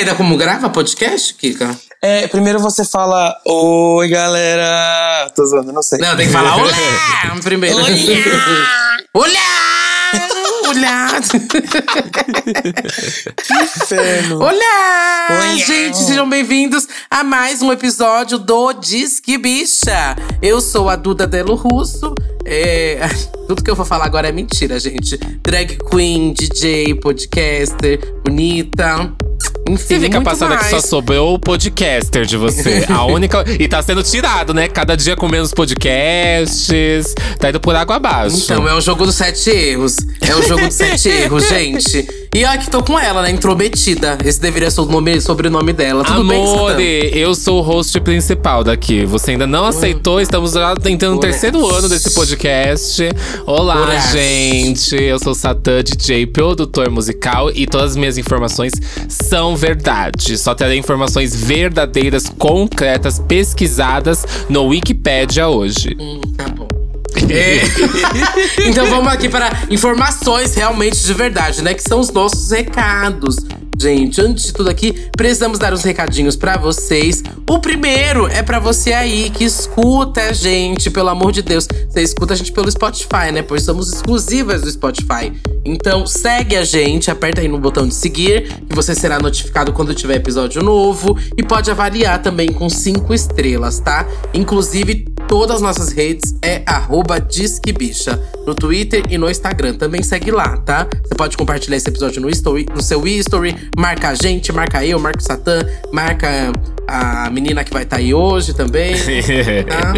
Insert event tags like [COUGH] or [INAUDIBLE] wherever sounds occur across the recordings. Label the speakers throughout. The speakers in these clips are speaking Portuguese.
Speaker 1: ainda como grava podcast, Kika?
Speaker 2: É, primeiro você fala, oi galera. Tô zoando, não sei.
Speaker 1: Não, tem que falar olá [LAUGHS] primeiro. Olá! Olá!
Speaker 2: Que inferno.
Speaker 1: Olá!
Speaker 2: Olá!
Speaker 1: Gente, sejam bem-vindos a mais um episódio do Disque Bicha. Eu sou a Duda Delo Russo. É, [LAUGHS] tudo que eu vou falar agora é mentira, gente. Drag queen, DJ, podcaster, bonita. Enfim,
Speaker 3: Você fica passando
Speaker 1: mais.
Speaker 3: que só sobrou o podcaster de você. [LAUGHS] A única. E tá sendo tirado, né? Cada dia com menos podcasts. Tá indo por água abaixo.
Speaker 1: Então, é o jogo dos sete erros. É o jogo dos sete [LAUGHS] erros, gente. E que tô com ela, né? Intrometida. Esse deveria ser o nome, sobrenome dela. Tudo bem,
Speaker 3: Amor,
Speaker 1: Satã?
Speaker 3: eu sou o host principal daqui. Você ainda não aceitou? Estamos já tentando o terceiro ano desse podcast. Olá,
Speaker 1: Olá.
Speaker 3: gente. Eu sou Satã, DJ, produtor musical. E todas as minhas informações são verdade. Só terei informações verdadeiras, concretas, pesquisadas no Wikipédia hoje.
Speaker 1: Hum, tá bom. É. [LAUGHS] então vamos aqui para informações realmente de verdade, né? Que são os nossos recados. Gente, antes de tudo aqui, precisamos dar uns recadinhos pra vocês. O primeiro é pra você aí que escuta a gente, pelo amor de Deus. Você escuta a gente pelo Spotify, né? Pois somos exclusivas do Spotify. Então segue a gente, aperta aí no botão de seguir, que você será notificado quando tiver episódio novo. E pode avaliar também com cinco estrelas, tá? Inclusive, todas as nossas redes é disquebicha. No Twitter e no Instagram. Também segue lá, tá? Você pode compartilhar esse episódio no, story, no seu history, marca a gente, marca eu, marca o Satã, marca a menina que vai estar aí hoje também. tá?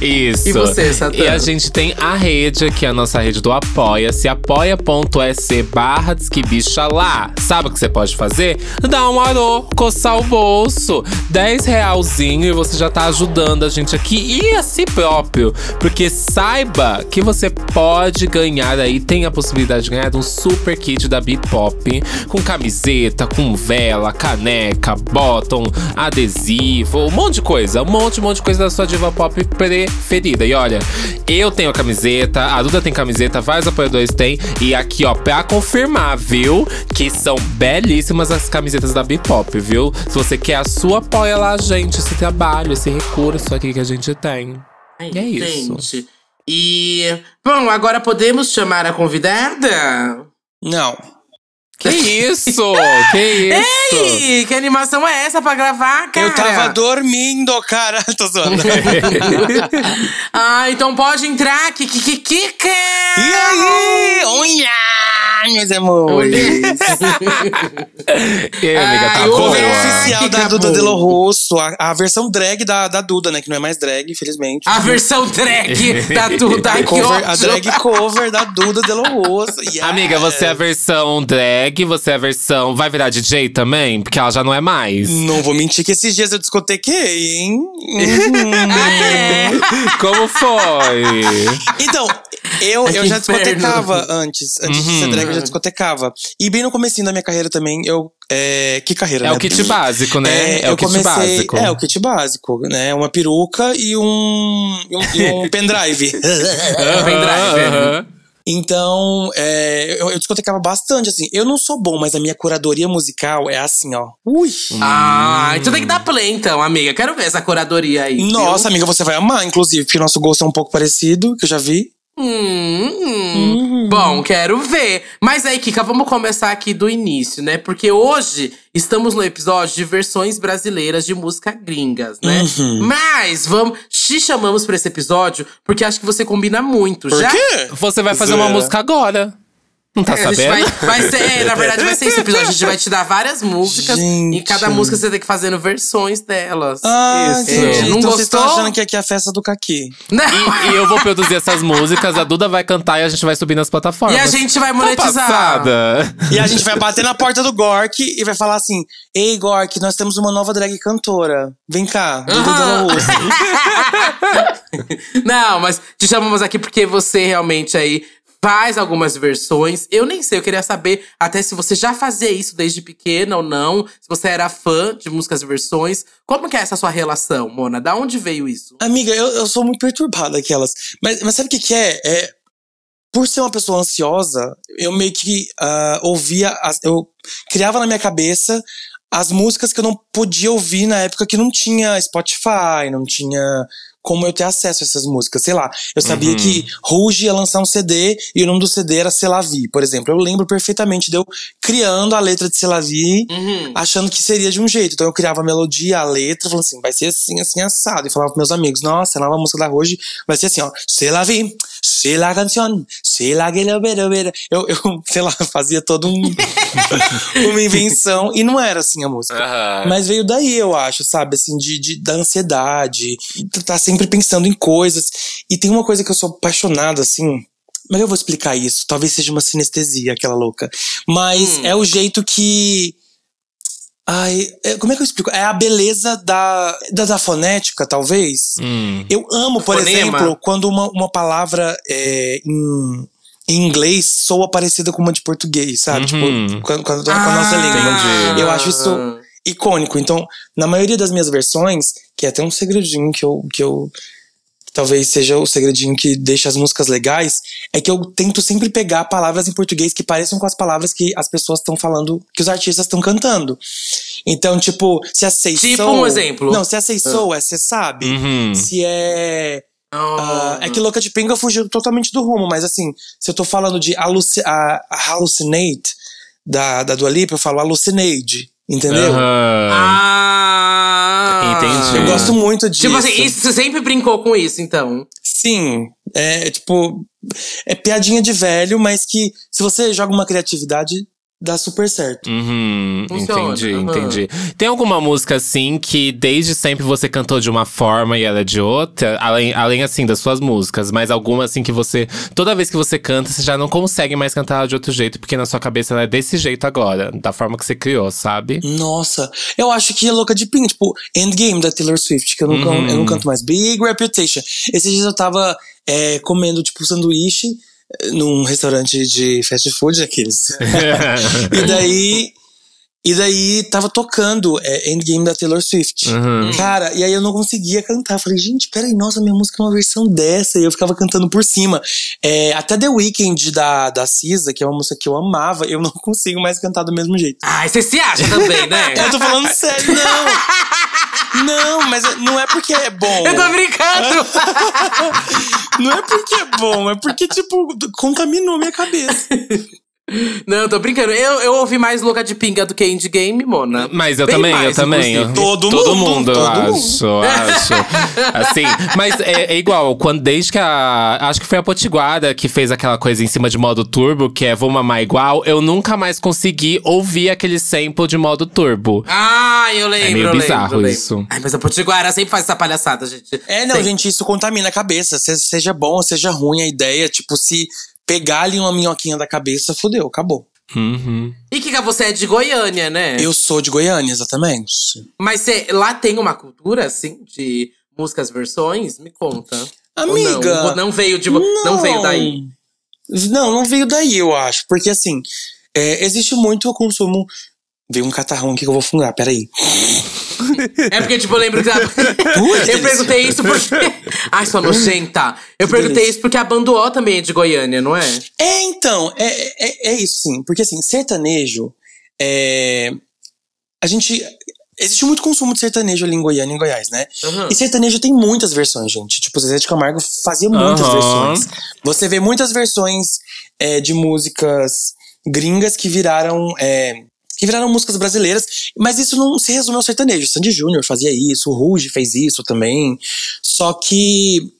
Speaker 1: [LAUGHS]
Speaker 3: Isso.
Speaker 1: E você, Satã?
Speaker 3: E a gente tem a rede aqui, a nossa rede do Apoia-se, apoia.se barra Disquebicha lá. Sabe o que você pode fazer? Dar um arô, coçar o bolso. 10 realzinho e você já tá ajudando a gente aqui e a si próprio. Porque saiba que você pode ganhar aí, tem a possibilidade de ganhar um super kit da Bipop. Com camiseta, com vela, caneca, bottom, adesivo, um monte de coisa. Um monte, um monte de coisa da sua diva pop preferida. E olha, eu tenho a camiseta, a Duda tem camiseta, vários apoiadores têm. E aqui, ó, pra confirmar, viu? Que são belíssimas as camisetas da Bipop, viu? Se você quer a sua, apoia lá, gente, esse trabalho, esse recurso aqui que a gente tem. E é isso.
Speaker 1: Gente. E. Bom, agora podemos chamar a convidada?
Speaker 2: Não.
Speaker 3: Que isso? que isso?
Speaker 1: Ei, que animação é essa pra gravar, cara?
Speaker 2: Eu tava dormindo, cara. [LAUGHS] Tô zoando. [LAUGHS]
Speaker 1: Ah, então pode entrar, Kikikika!
Speaker 2: e aí? Olha, meus amores. [LAUGHS]
Speaker 3: E aí, amiga, tá
Speaker 1: Ai,
Speaker 3: boa?
Speaker 2: Cover
Speaker 1: Olá.
Speaker 2: oficial
Speaker 1: Que
Speaker 2: da Duda
Speaker 1: acabou.
Speaker 2: Delo Rosso. A, a versão drag da, da Duda, né? Que não é mais drag, infelizmente.
Speaker 1: A versão drag da Duda,
Speaker 2: a,
Speaker 1: que
Speaker 2: cover, a drag cover da Duda Delo Rosso. Yes.
Speaker 3: Amiga, você é a versão drag, você é a versão. Vai virar DJ também? Porque ela já não é mais.
Speaker 2: Não vou mentir que esses dias eu discotequei, hein? [LAUGHS] [LAUGHS]
Speaker 3: Como foi?
Speaker 2: Então, eu,
Speaker 1: Ai,
Speaker 2: eu já
Speaker 1: inferno.
Speaker 2: discotecava antes. Antes de ser
Speaker 3: Uhum.
Speaker 2: drag, eu já discotecava. E bem no comecinho da minha carreira também, eu. É, que carreira,
Speaker 3: É
Speaker 2: né?
Speaker 3: o kit básico, né? É,
Speaker 2: eu
Speaker 3: o kit
Speaker 2: comecei,
Speaker 3: básico.
Speaker 2: É, o kit básico, né? Uma peruca e um, e um, e um pendrive. [LAUGHS]
Speaker 1: Pendrive.
Speaker 3: aham.
Speaker 2: Então, é, eu, eu discotecava bastante, assim. Eu não sou bom, mas a minha curadoria musical é assim, ó. Ui!
Speaker 1: Ah, então tem que dar play então, amiga. Quero ver essa curadoria aí. viu?
Speaker 2: Nossa, amiga, você vai amar, inclusive, porque o nosso gosto é um pouco parecido, que eu já vi.
Speaker 1: Hum, hum.
Speaker 2: Uhum.
Speaker 1: Bom, quero ver. Mas aí, Kika, vamos começar aqui do início, né? Porque hoje estamos no episódio de versões brasileiras de música gringas, né?
Speaker 2: Uhum.
Speaker 1: Mas vamos, te chamamos pra esse episódio porque acho que você combina muito.
Speaker 2: Por
Speaker 1: Já
Speaker 2: quê?
Speaker 3: Você vai fazer uma
Speaker 2: Zé.
Speaker 3: música agora. Não tá
Speaker 1: É,
Speaker 3: sabendo?
Speaker 1: vai, vai ser, é, na verdade, vai ser esse episódio. A gente vai te dar várias músicas
Speaker 2: Gente.
Speaker 1: e cada música você tem que fazendo versões delas.
Speaker 2: Ah,
Speaker 3: Isso.
Speaker 2: entendi.
Speaker 1: Não
Speaker 2: então vocês estão
Speaker 1: gostou?
Speaker 2: achando que aqui é a festa do Kaki.
Speaker 1: Não.
Speaker 3: E, e eu vou produzir essas músicas, a Duda vai cantar e a gente vai subir nas plataformas.
Speaker 1: E a gente vai
Speaker 3: Tá
Speaker 1: monetizar.
Speaker 3: passada.
Speaker 2: E a gente vai bater na porta do Gork e vai falar assim: Ei, Gork, nós temos uma nova drag cantora. Vem cá, Duda Rosa. [LAUGHS]
Speaker 1: Não, mas te chamamos aqui porque você realmente aí faz algumas versões. Eu nem sei, eu queria saber até se você já fazia isso desde pequena ou não, se você era fã de músicas e versões. Como que é essa sua relação, Mona? Da onde veio isso?
Speaker 2: Amiga, eu, eu sou muito perturbada aquelas. Mas, mas sabe o que, que é? é? por ser uma pessoa ansiosa, eu meio que ah, ouvia, as- eu criava na minha cabeça as músicas que eu não podia ouvir na época que não tinha Spotify, não tinha como eu ter acesso a essas músicas. Sei lá, eu sabia
Speaker 3: Uhum.
Speaker 2: que Rouge ia lançar um CD e o nome do CD era Selavi, por exemplo. Eu lembro perfeitamente de eu criando a letra de Selavi
Speaker 1: Uhum.
Speaker 2: achando que seria de um jeito. Então eu criava a melodia, a letra, falando assim, vai ser assim, assim, assado. E falava pros meus amigos, nossa, a nova música da Roge vai ser assim, ó. Se la vi, se la canción, se la guela, bera, bera. Eu, eu, [LAUGHS] sei lá, fazia todo um, [LAUGHS] uma invenção. E não era assim a música.
Speaker 3: Aham.
Speaker 2: Mas veio daí, eu acho, sabe? Assim, de, de, da ansiedade, tá sempre pensando em coisas. E tem uma coisa que eu sou apaixonado, assim. Mas eu vou explicar isso. Talvez seja uma sinestesia, aquela louca. Mas
Speaker 1: Hum.
Speaker 2: é o jeito que. Ai, é- como é que eu explico? É a beleza da, da, da fonética, talvez.
Speaker 3: Hum.
Speaker 2: Eu amo, por
Speaker 1: Fonema.
Speaker 2: exemplo, quando uma, uma palavra é, em, em inglês soa parecida com uma de português, sabe?
Speaker 3: Uhum.
Speaker 2: Tipo, com, com a, com a nossa língua.
Speaker 3: entendi.
Speaker 2: Eu acho isso icônico. Então, na maioria das minhas versões, que é até um segredinho que eu, que eu talvez seja o segredinho que deixa as músicas legais, é que eu tento sempre pegar palavras em português que pareçam com as palavras que as pessoas estão falando, que os artistas estão cantando. Então, tipo, se a Say
Speaker 1: Tipo
Speaker 2: Soul-
Speaker 1: um exemplo.
Speaker 2: Não, se a Say Soul é Cê Sabe.
Speaker 3: Uhum.
Speaker 2: Se é.
Speaker 1: Ah,
Speaker 2: é que Louca de Pinga fugiu totalmente do rumo, mas assim, se eu tô falando de aluci a, a Hallucinate da, da Dua Lipa, eu falo Hallucinade. Entendeu?
Speaker 3: Aham.
Speaker 1: Ah,
Speaker 3: Entendi.
Speaker 2: Eu gosto muito disso.
Speaker 1: Tipo assim, isso, você sempre brincou com isso, então.
Speaker 2: Sim, é tipo. É piadinha de velho, mas que se você joga uma criatividade, dá super certo.
Speaker 3: Uhum,
Speaker 1: Funciona,
Speaker 3: entendi,
Speaker 1: aham.
Speaker 3: entendi. Tem alguma música assim que desde sempre você cantou de uma forma e ela é de outra? Além, além assim das suas músicas, mas alguma assim que você. Toda vez que você canta, você já não consegue mais cantar ela de outro jeito, porque na sua cabeça ela é desse jeito agora, da forma que você criou, sabe?
Speaker 2: Nossa, eu acho que é louca de pinga, tipo, Endgame da Taylor Swift, que eu não,
Speaker 3: Uhum.
Speaker 2: eu não canto mais. Big Reputation. Esses dias eu tava é, comendo, tipo, sanduíche num restaurante de fast food, aqueles. [LAUGHS] e daí. E daí tava tocando é, Endgame da Taylor Swift.
Speaker 3: Uhum.
Speaker 2: Cara, e aí eu não conseguia cantar. Falei, gente, peraí, nossa, minha música é uma versão dessa. E eu ficava cantando por cima. É, até The Weeknd da, da Cisa, que é uma música que eu amava, eu não [LAUGHS] consigo mais cantar do mesmo jeito.
Speaker 1: Ai, você se acha também, né? [LAUGHS]
Speaker 2: Eu tô falando sério, não. Não, mas não é porque é bom.
Speaker 1: Eu tô brincando! [LAUGHS]
Speaker 2: Não é porque é bom, é porque, tipo, contaminou minha cabeça.
Speaker 1: Não, eu tô brincando. Eu, eu ouvi mais Louca de Pinga do que Indie Game, Mona.
Speaker 3: Mas eu
Speaker 1: Bem
Speaker 3: também, eu
Speaker 1: mais,
Speaker 3: também.
Speaker 1: inclusive.
Speaker 2: Todo
Speaker 3: todo
Speaker 2: mundo,
Speaker 3: mundo, eu
Speaker 2: todo mundo.
Speaker 3: acho, eu acho. Assim, mas é, é igual, quando, desde que a. Acho que foi a Potiguara que fez aquela coisa em cima de modo turbo, que é Vou Mamar Igual, eu nunca mais consegui ouvir aquele sample de modo turbo.
Speaker 1: Ah, eu lembro.
Speaker 3: É meio
Speaker 1: eu lembro,
Speaker 3: bizarro
Speaker 1: eu lembro.
Speaker 3: isso.
Speaker 1: Ai, mas a Potiguara sempre faz essa palhaçada, gente.
Speaker 2: É, não,
Speaker 1: Sempre.
Speaker 2: gente, isso contamina a cabeça. Se- Seja bom ou seja ruim a ideia, tipo, se pegar ali uma minhoquinha da cabeça, fudeu, acabou.
Speaker 3: Uhum.
Speaker 1: E Kika, você é de Goiânia, né?
Speaker 2: Eu sou de Goiânia, exatamente.
Speaker 1: Mas você, lá tem uma cultura, assim, de músicas versões? Me conta. Ou
Speaker 2: Amiga.
Speaker 1: não, Ou não veio de, não veio daí.
Speaker 2: Não, não veio daí, eu acho. Porque assim, é, existe muito o consumo. Veio um catarrão aqui que eu vou fungar, peraí.
Speaker 1: É porque, tipo, eu lembro que. [LAUGHS] eu perguntei isso porque. [LAUGHS] Ai, sua nojenta. Eu perguntei isso porque a Banduó também é de Goiânia, não é?
Speaker 2: É, então, é, é, é isso, sim. Porque assim, sertanejo. É, a gente. Existe muito consumo de sertanejo ali em Goiânia e em Goiás, né?
Speaker 1: Aham.
Speaker 2: E sertanejo tem muitas versões, gente. Tipo, Zezé de Camargo fazia muitas
Speaker 3: Aham.
Speaker 2: versões. Você vê muitas versões é, de músicas gringas que viraram. é, viraram músicas brasileiras, mas isso não se resume ao sertanejo. Sandy Júnior fazia isso, o Ruge fez isso também. Só que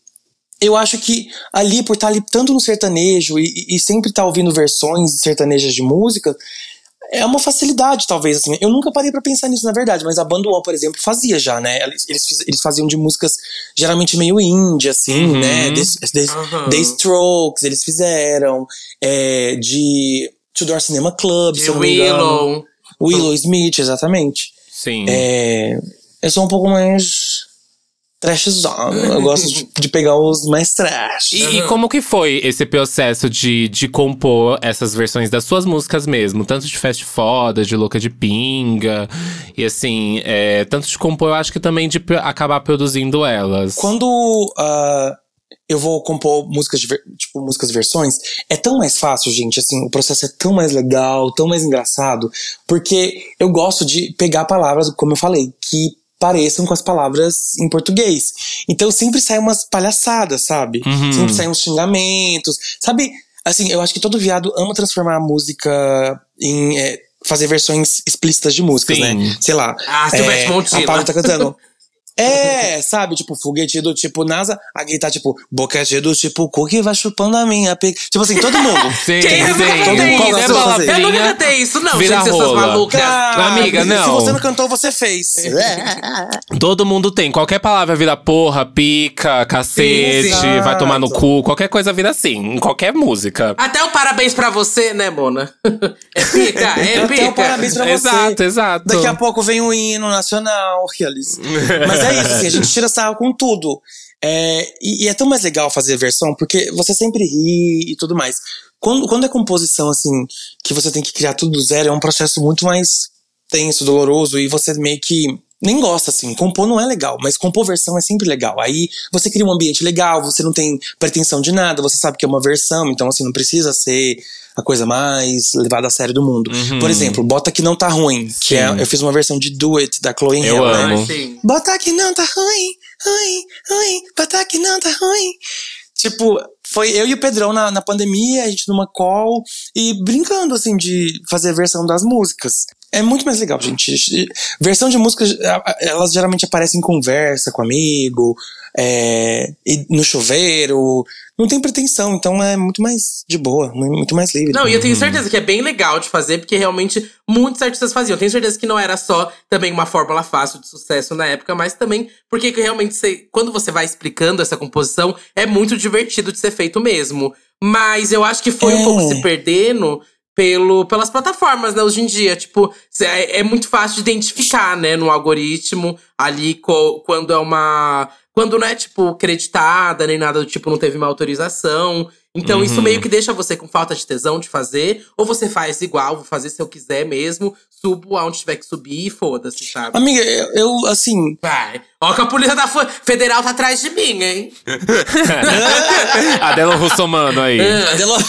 Speaker 2: eu acho que ali, por estar ali tanto no sertanejo e, e sempre estar ouvindo versões sertanejas de música, é uma facilidade, talvez, assim. Eu nunca parei pra pensar nisso, na verdade, mas a Banda UOL, por exemplo, fazia já, né? Eles, eles, faziam de músicas geralmente meio indie, assim,
Speaker 3: Uhum.
Speaker 2: né? The, The-
Speaker 1: Aham.
Speaker 2: The Strokes, eles fizeram. é, de Tudor Cinema Club, se
Speaker 1: De
Speaker 2: eu não me engano.
Speaker 1: Willow.
Speaker 2: Willow Smith, exatamente.
Speaker 3: Sim.
Speaker 2: É, eu sou um pouco mais trashzão. Eu gosto de, de pegar os mais trash.
Speaker 3: E, e como que foi esse processo de, de compor essas versões das suas músicas mesmo? Tanto de Fast Foda, de Louca de Pinga. E assim, é, tanto de compor, eu acho que também de acabar produzindo elas.
Speaker 2: Quando. ah, eu vou compor músicas, de, tipo, músicas versões, é tão mais fácil, gente, assim, o processo é tão mais legal, tão mais engraçado, porque eu gosto de pegar palavras, como eu falei, que pareçam com as palavras em português. Então sempre sai umas palhaçadas, sabe?
Speaker 3: Uhum.
Speaker 2: Sempre saem uns xingamentos, sabe? Assim, eu acho que todo viado ama transformar a música em... é, fazer versões explícitas de músicas,
Speaker 3: Sim.
Speaker 2: né? Sei lá.
Speaker 1: Ah, Silvestre Montina.
Speaker 2: A Paula tá cantando. [LAUGHS] É, sabe? Tipo, foguete do tipo NASA, a Gui tá tipo, boquete do tipo, cu que vai chupando a minha. pe-". Tipo assim, todo mundo. [LAUGHS]
Speaker 3: Sim,
Speaker 1: Quem
Speaker 3: sim.
Speaker 1: nunca
Speaker 2: Todo mundo
Speaker 1: isso? Eu
Speaker 3: palavrinha
Speaker 1: nunca cantei isso, não,
Speaker 3: vira
Speaker 1: gente, vocês
Speaker 3: rola.
Speaker 1: malucas.
Speaker 2: Cara,
Speaker 3: Amiga, não.
Speaker 2: Se você não cantou, você fez. [LAUGHS]
Speaker 3: Todo mundo tem. Qualquer palavra vira porra, pica, cacete,
Speaker 2: Exato.
Speaker 3: vai tomar no cu. Qualquer coisa vira assim. Em qualquer música.
Speaker 1: Até o parabéns pra você, né, Mona? [LAUGHS] É pica, é
Speaker 2: Até
Speaker 1: pica.
Speaker 2: o parabéns pra você.
Speaker 3: Exato, exato.
Speaker 2: Daqui a pouco vem o hino nacional, aqueles. Mas é isso, assim, a gente [LAUGHS] tira sarro com tudo. É, e, e é tão mais legal fazer versão, porque você sempre ri e tudo mais. Quando, quando é composição, assim, que você tem que criar tudo do zero, é um processo muito mais tenso, doloroso, e você meio que nem gosta, assim. Compor não é legal, mas compor versão é sempre legal. Aí você cria um ambiente legal, você não tem pretensão de nada, você sabe que é uma versão, então, assim, não precisa ser a coisa mais levada a sério do mundo. Por exemplo, Bota Que Não Tá Ruim, que é,
Speaker 3: Sim.
Speaker 2: eu fiz uma versão de Do It, da Chloe
Speaker 3: Eu
Speaker 2: Hill, né?
Speaker 3: amo.
Speaker 1: Sim.
Speaker 2: Bota que não tá ruim, ruim, ruim, bota que não tá ruim. Tipo, foi eu e o Pedrão na, na pandemia, a gente numa call e brincando, assim, de fazer a versão das músicas. É muito mais legal, gente. Versão de músicas, elas geralmente aparecem em conversa com amigo, é, e no chuveiro. Não tem pretensão, então é muito mais de boa, muito mais livre.
Speaker 1: Não, e eu tenho certeza que é bem legal de fazer, porque realmente muitos artistas faziam. Tenho certeza que não era só também uma fórmula fácil de sucesso na época, mas também porque que realmente você, quando você vai explicando essa composição, é muito divertido de ser feito mesmo. Mas eu acho que foi um
Speaker 2: É.
Speaker 1: pouco se perdendo pelo, pelas plataformas, né, hoje em dia. Tipo, é, é muito fácil de identificar, né, no algoritmo ali co- quando é uma. Quando não é, tipo, creditada, nem nada do tipo, não teve uma autorização. Então, isso
Speaker 3: Uhum.
Speaker 1: meio que deixa você com falta de tesão de fazer. Ou você faz igual, vou fazer se eu quiser mesmo. Subo aonde tiver que subir e foda-se, sabe?
Speaker 2: Amiga, eu, eu, assim,
Speaker 1: Vai. Ó, que a polícia da federal tá atrás de mim, hein? [LAUGHS]
Speaker 3: Adela Russomano aí. [LAUGHS]
Speaker 2: Adelo... [LAUGHS]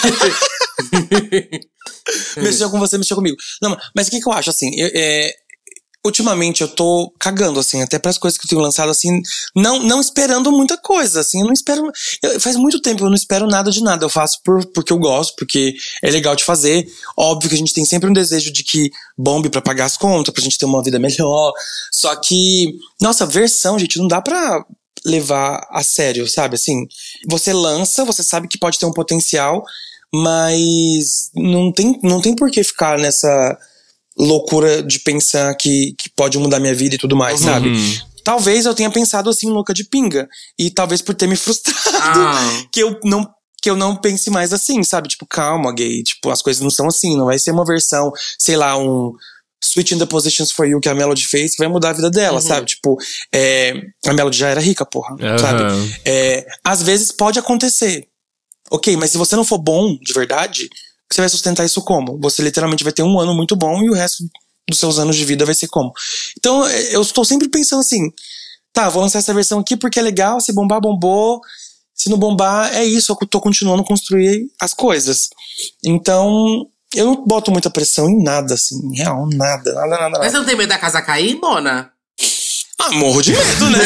Speaker 2: mexeu com você, mexeu comigo. Não, mas o que, que eu acho, assim, eu- é, ultimamente eu tô cagando, assim, até pras coisas que eu tenho lançado, assim, não, não esperando muita coisa, assim, eu não espero. eu- faz muito tempo eu não espero nada de nada. Eu faço por, porque eu gosto, porque é legal de fazer. Óbvio que a gente tem sempre um desejo de que bombe pra pagar as contas, pra gente ter uma vida [LAUGHS] melhor. Só que, nossa, versão, gente, não dá pra levar a sério, sabe? Assim, você lança, você sabe que pode ter um potencial, mas não tem, não tem por que ficar nessa loucura de pensar que, que pode mudar minha vida e tudo mais, sabe?
Speaker 3: Uhum.
Speaker 2: Talvez eu tenha pensado assim, louca de pinga. E talvez por ter me [LAUGHS] frustrado,
Speaker 1: Ah.
Speaker 2: que eu não. Que eu não pense mais assim, sabe? Tipo, calma, gay. Tipo, as coisas não são assim. Não vai ser uma versão, sei lá, um Switching the Positions for You que a Melody fez que vai mudar a vida dela, sabe? Tipo, é, a Melody já era rica, porra, sabe?
Speaker 3: Aham.
Speaker 2: É, às vezes pode acontecer. Ok, mas se você não for bom de verdade, você vai sustentar isso como? Você literalmente vai ter um ano muito bom e o resto dos seus anos de vida vai ser como? Então, é, eu estou sempre pensando assim: tá, vou lançar essa versão aqui porque é legal, se bombar, bombou. Se não bombar, é isso, eu tô continuando a construir as coisas. Então, eu não boto muita pressão em nada, assim, em real, nada, nada, nada.
Speaker 1: Mas você não tem medo da casa cair, Mona?
Speaker 2: Ah, morro de medo, né? [LAUGHS]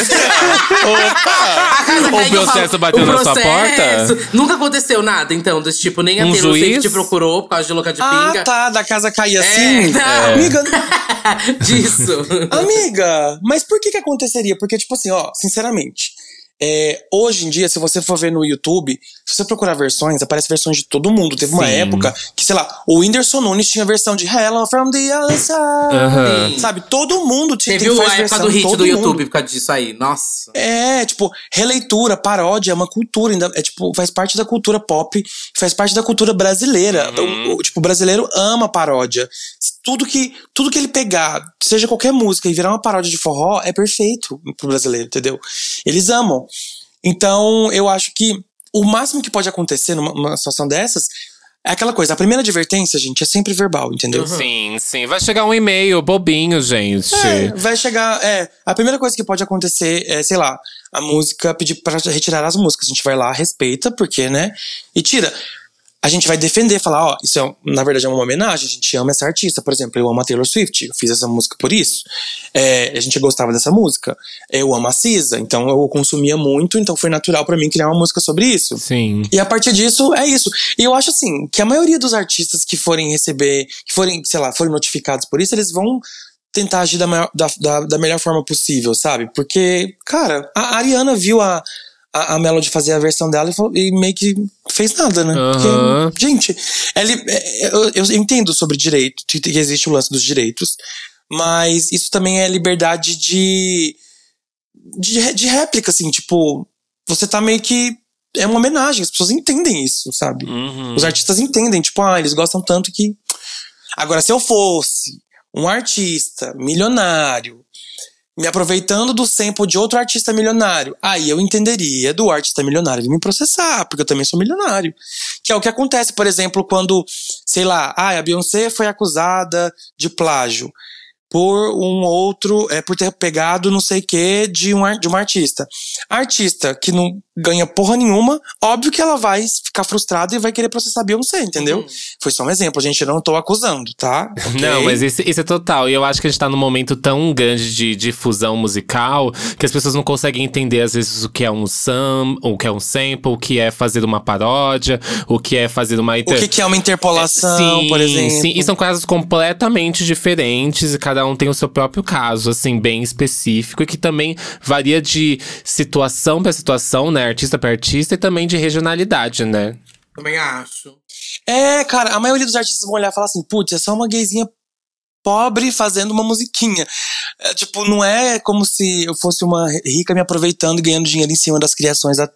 Speaker 2: Opa!
Speaker 1: A casa
Speaker 3: O processo
Speaker 1: falo,
Speaker 3: bateu
Speaker 1: o
Speaker 3: na sua porta?
Speaker 1: Nunca aconteceu nada, então, desse tipo. Nem a
Speaker 3: Um
Speaker 1: Taylor Swift
Speaker 3: juiz?
Speaker 1: te procurou por causa de louca de
Speaker 2: Ah,
Speaker 1: pinga.
Speaker 2: tá, da casa cair
Speaker 1: É,
Speaker 2: assim.
Speaker 1: não.
Speaker 2: Amiga, [LAUGHS]
Speaker 1: Disso. [LAUGHS]
Speaker 2: Amiga, mas por que que aconteceria? Porque, tipo assim, ó, sinceramente, é, hoje em dia, se você for ver no YouTube, se você procurar versões, aparece versões de todo mundo. Teve uma
Speaker 3: Sim.
Speaker 2: época que, sei lá, o Whindersson Nunes tinha versão de Hello from the Other Side.
Speaker 3: Aham.
Speaker 2: Sabe, todo mundo tinha
Speaker 1: Teve
Speaker 2: tem, faz
Speaker 1: a época do hit do
Speaker 2: mundo.
Speaker 1: YouTube por causa disso aí. Nossa.
Speaker 2: É, tipo, releitura, paródia, é uma cultura, ainda, é tipo, faz parte da cultura pop, faz parte da cultura brasileira. O, o- tipo, o brasileiro ama paródia. Tudo que, tudo que ele pegar, seja qualquer música e virar uma paródia de forró, é perfeito pro brasileiro, entendeu? Eles amam. Então, eu acho que o máximo que pode acontecer numa, numa situação dessas, É aquela coisa, a primeira advertência, gente, é sempre verbal, entendeu?
Speaker 3: Sim, sim. Vai chegar um e-mail bobinho, gente.
Speaker 2: É, vai chegar. É, a primeira coisa que pode acontecer é, sei lá, a música pedir pra retirar as músicas. A gente vai lá, respeita, porque, né? E tira. A gente vai defender, falar, ó, isso é, na verdade é uma homenagem, a gente ama essa artista, por exemplo, eu amo a Taylor Swift, eu fiz essa música por isso. É, a gente gostava dessa música. Eu amo a Cisa, então eu consumia muito, então foi natural pra mim criar uma música sobre isso.
Speaker 3: Sim.
Speaker 2: E a partir disso, é isso. E eu acho assim, que a maioria dos artistas que forem receber, que forem, sei lá, forem notificados por isso, eles vão tentar agir da, maior- da, da, da melhor forma possível, sabe? Porque, cara, a Ariana viu a, a, a Melody fazer a versão dela e, falou- e meio que fez nada, né?
Speaker 3: Aham.
Speaker 2: Porque, gente, ele, é, eu, eu entendo sobre direito, que que existe o lance dos direitos, mas isso também é liberdade de, de, de réplica, assim, tipo, você tá meio que. É uma homenagem, as pessoas entendem isso, sabe?
Speaker 3: Uhum.
Speaker 2: Os artistas entendem, tipo, ah, eles gostam tanto que. Agora, se eu fosse um artista milionário, me aproveitando do sample de outro artista milionário, aí eu entenderia do artista milionário me processar, porque eu também sou milionário. Que é o que acontece, por exemplo, quando, sei lá, ah, a Beyoncé foi acusada de plágio por um outro, é, por ter pegado não sei o que de um, de uma artista. A artista que não ganha porra nenhuma, óbvio que ela vai ficar frustrada e vai querer processar a Beyoncé, entendeu? Foi só um exemplo, gente, eu não tô acusando, tá? [LAUGHS] Ok?
Speaker 3: Não, mas isso, isso é total. E eu acho que a gente tá num momento tão grande de difusão musical que as pessoas não conseguem entender, às vezes, o que é um sam, o que é um sample, o que é fazer uma paródia, o que é fazer uma
Speaker 2: O
Speaker 3: inter...
Speaker 2: que, que é uma interpolação,
Speaker 3: sim,
Speaker 2: por exemplo?
Speaker 3: Sim, e são casos completamente diferentes e cada um tem o seu próprio caso, assim, bem específico e que também varia de situação pra situação, né? Artista pra artista e também de regionalidade, né?
Speaker 1: Também acho.
Speaker 2: É, cara, a maioria dos artistas vão olhar e falar assim, putz, é só uma gayzinha pobre fazendo uma musiquinha. É, tipo, não é como se eu fosse uma rica me aproveitando e ganhando dinheiro em cima das criações da,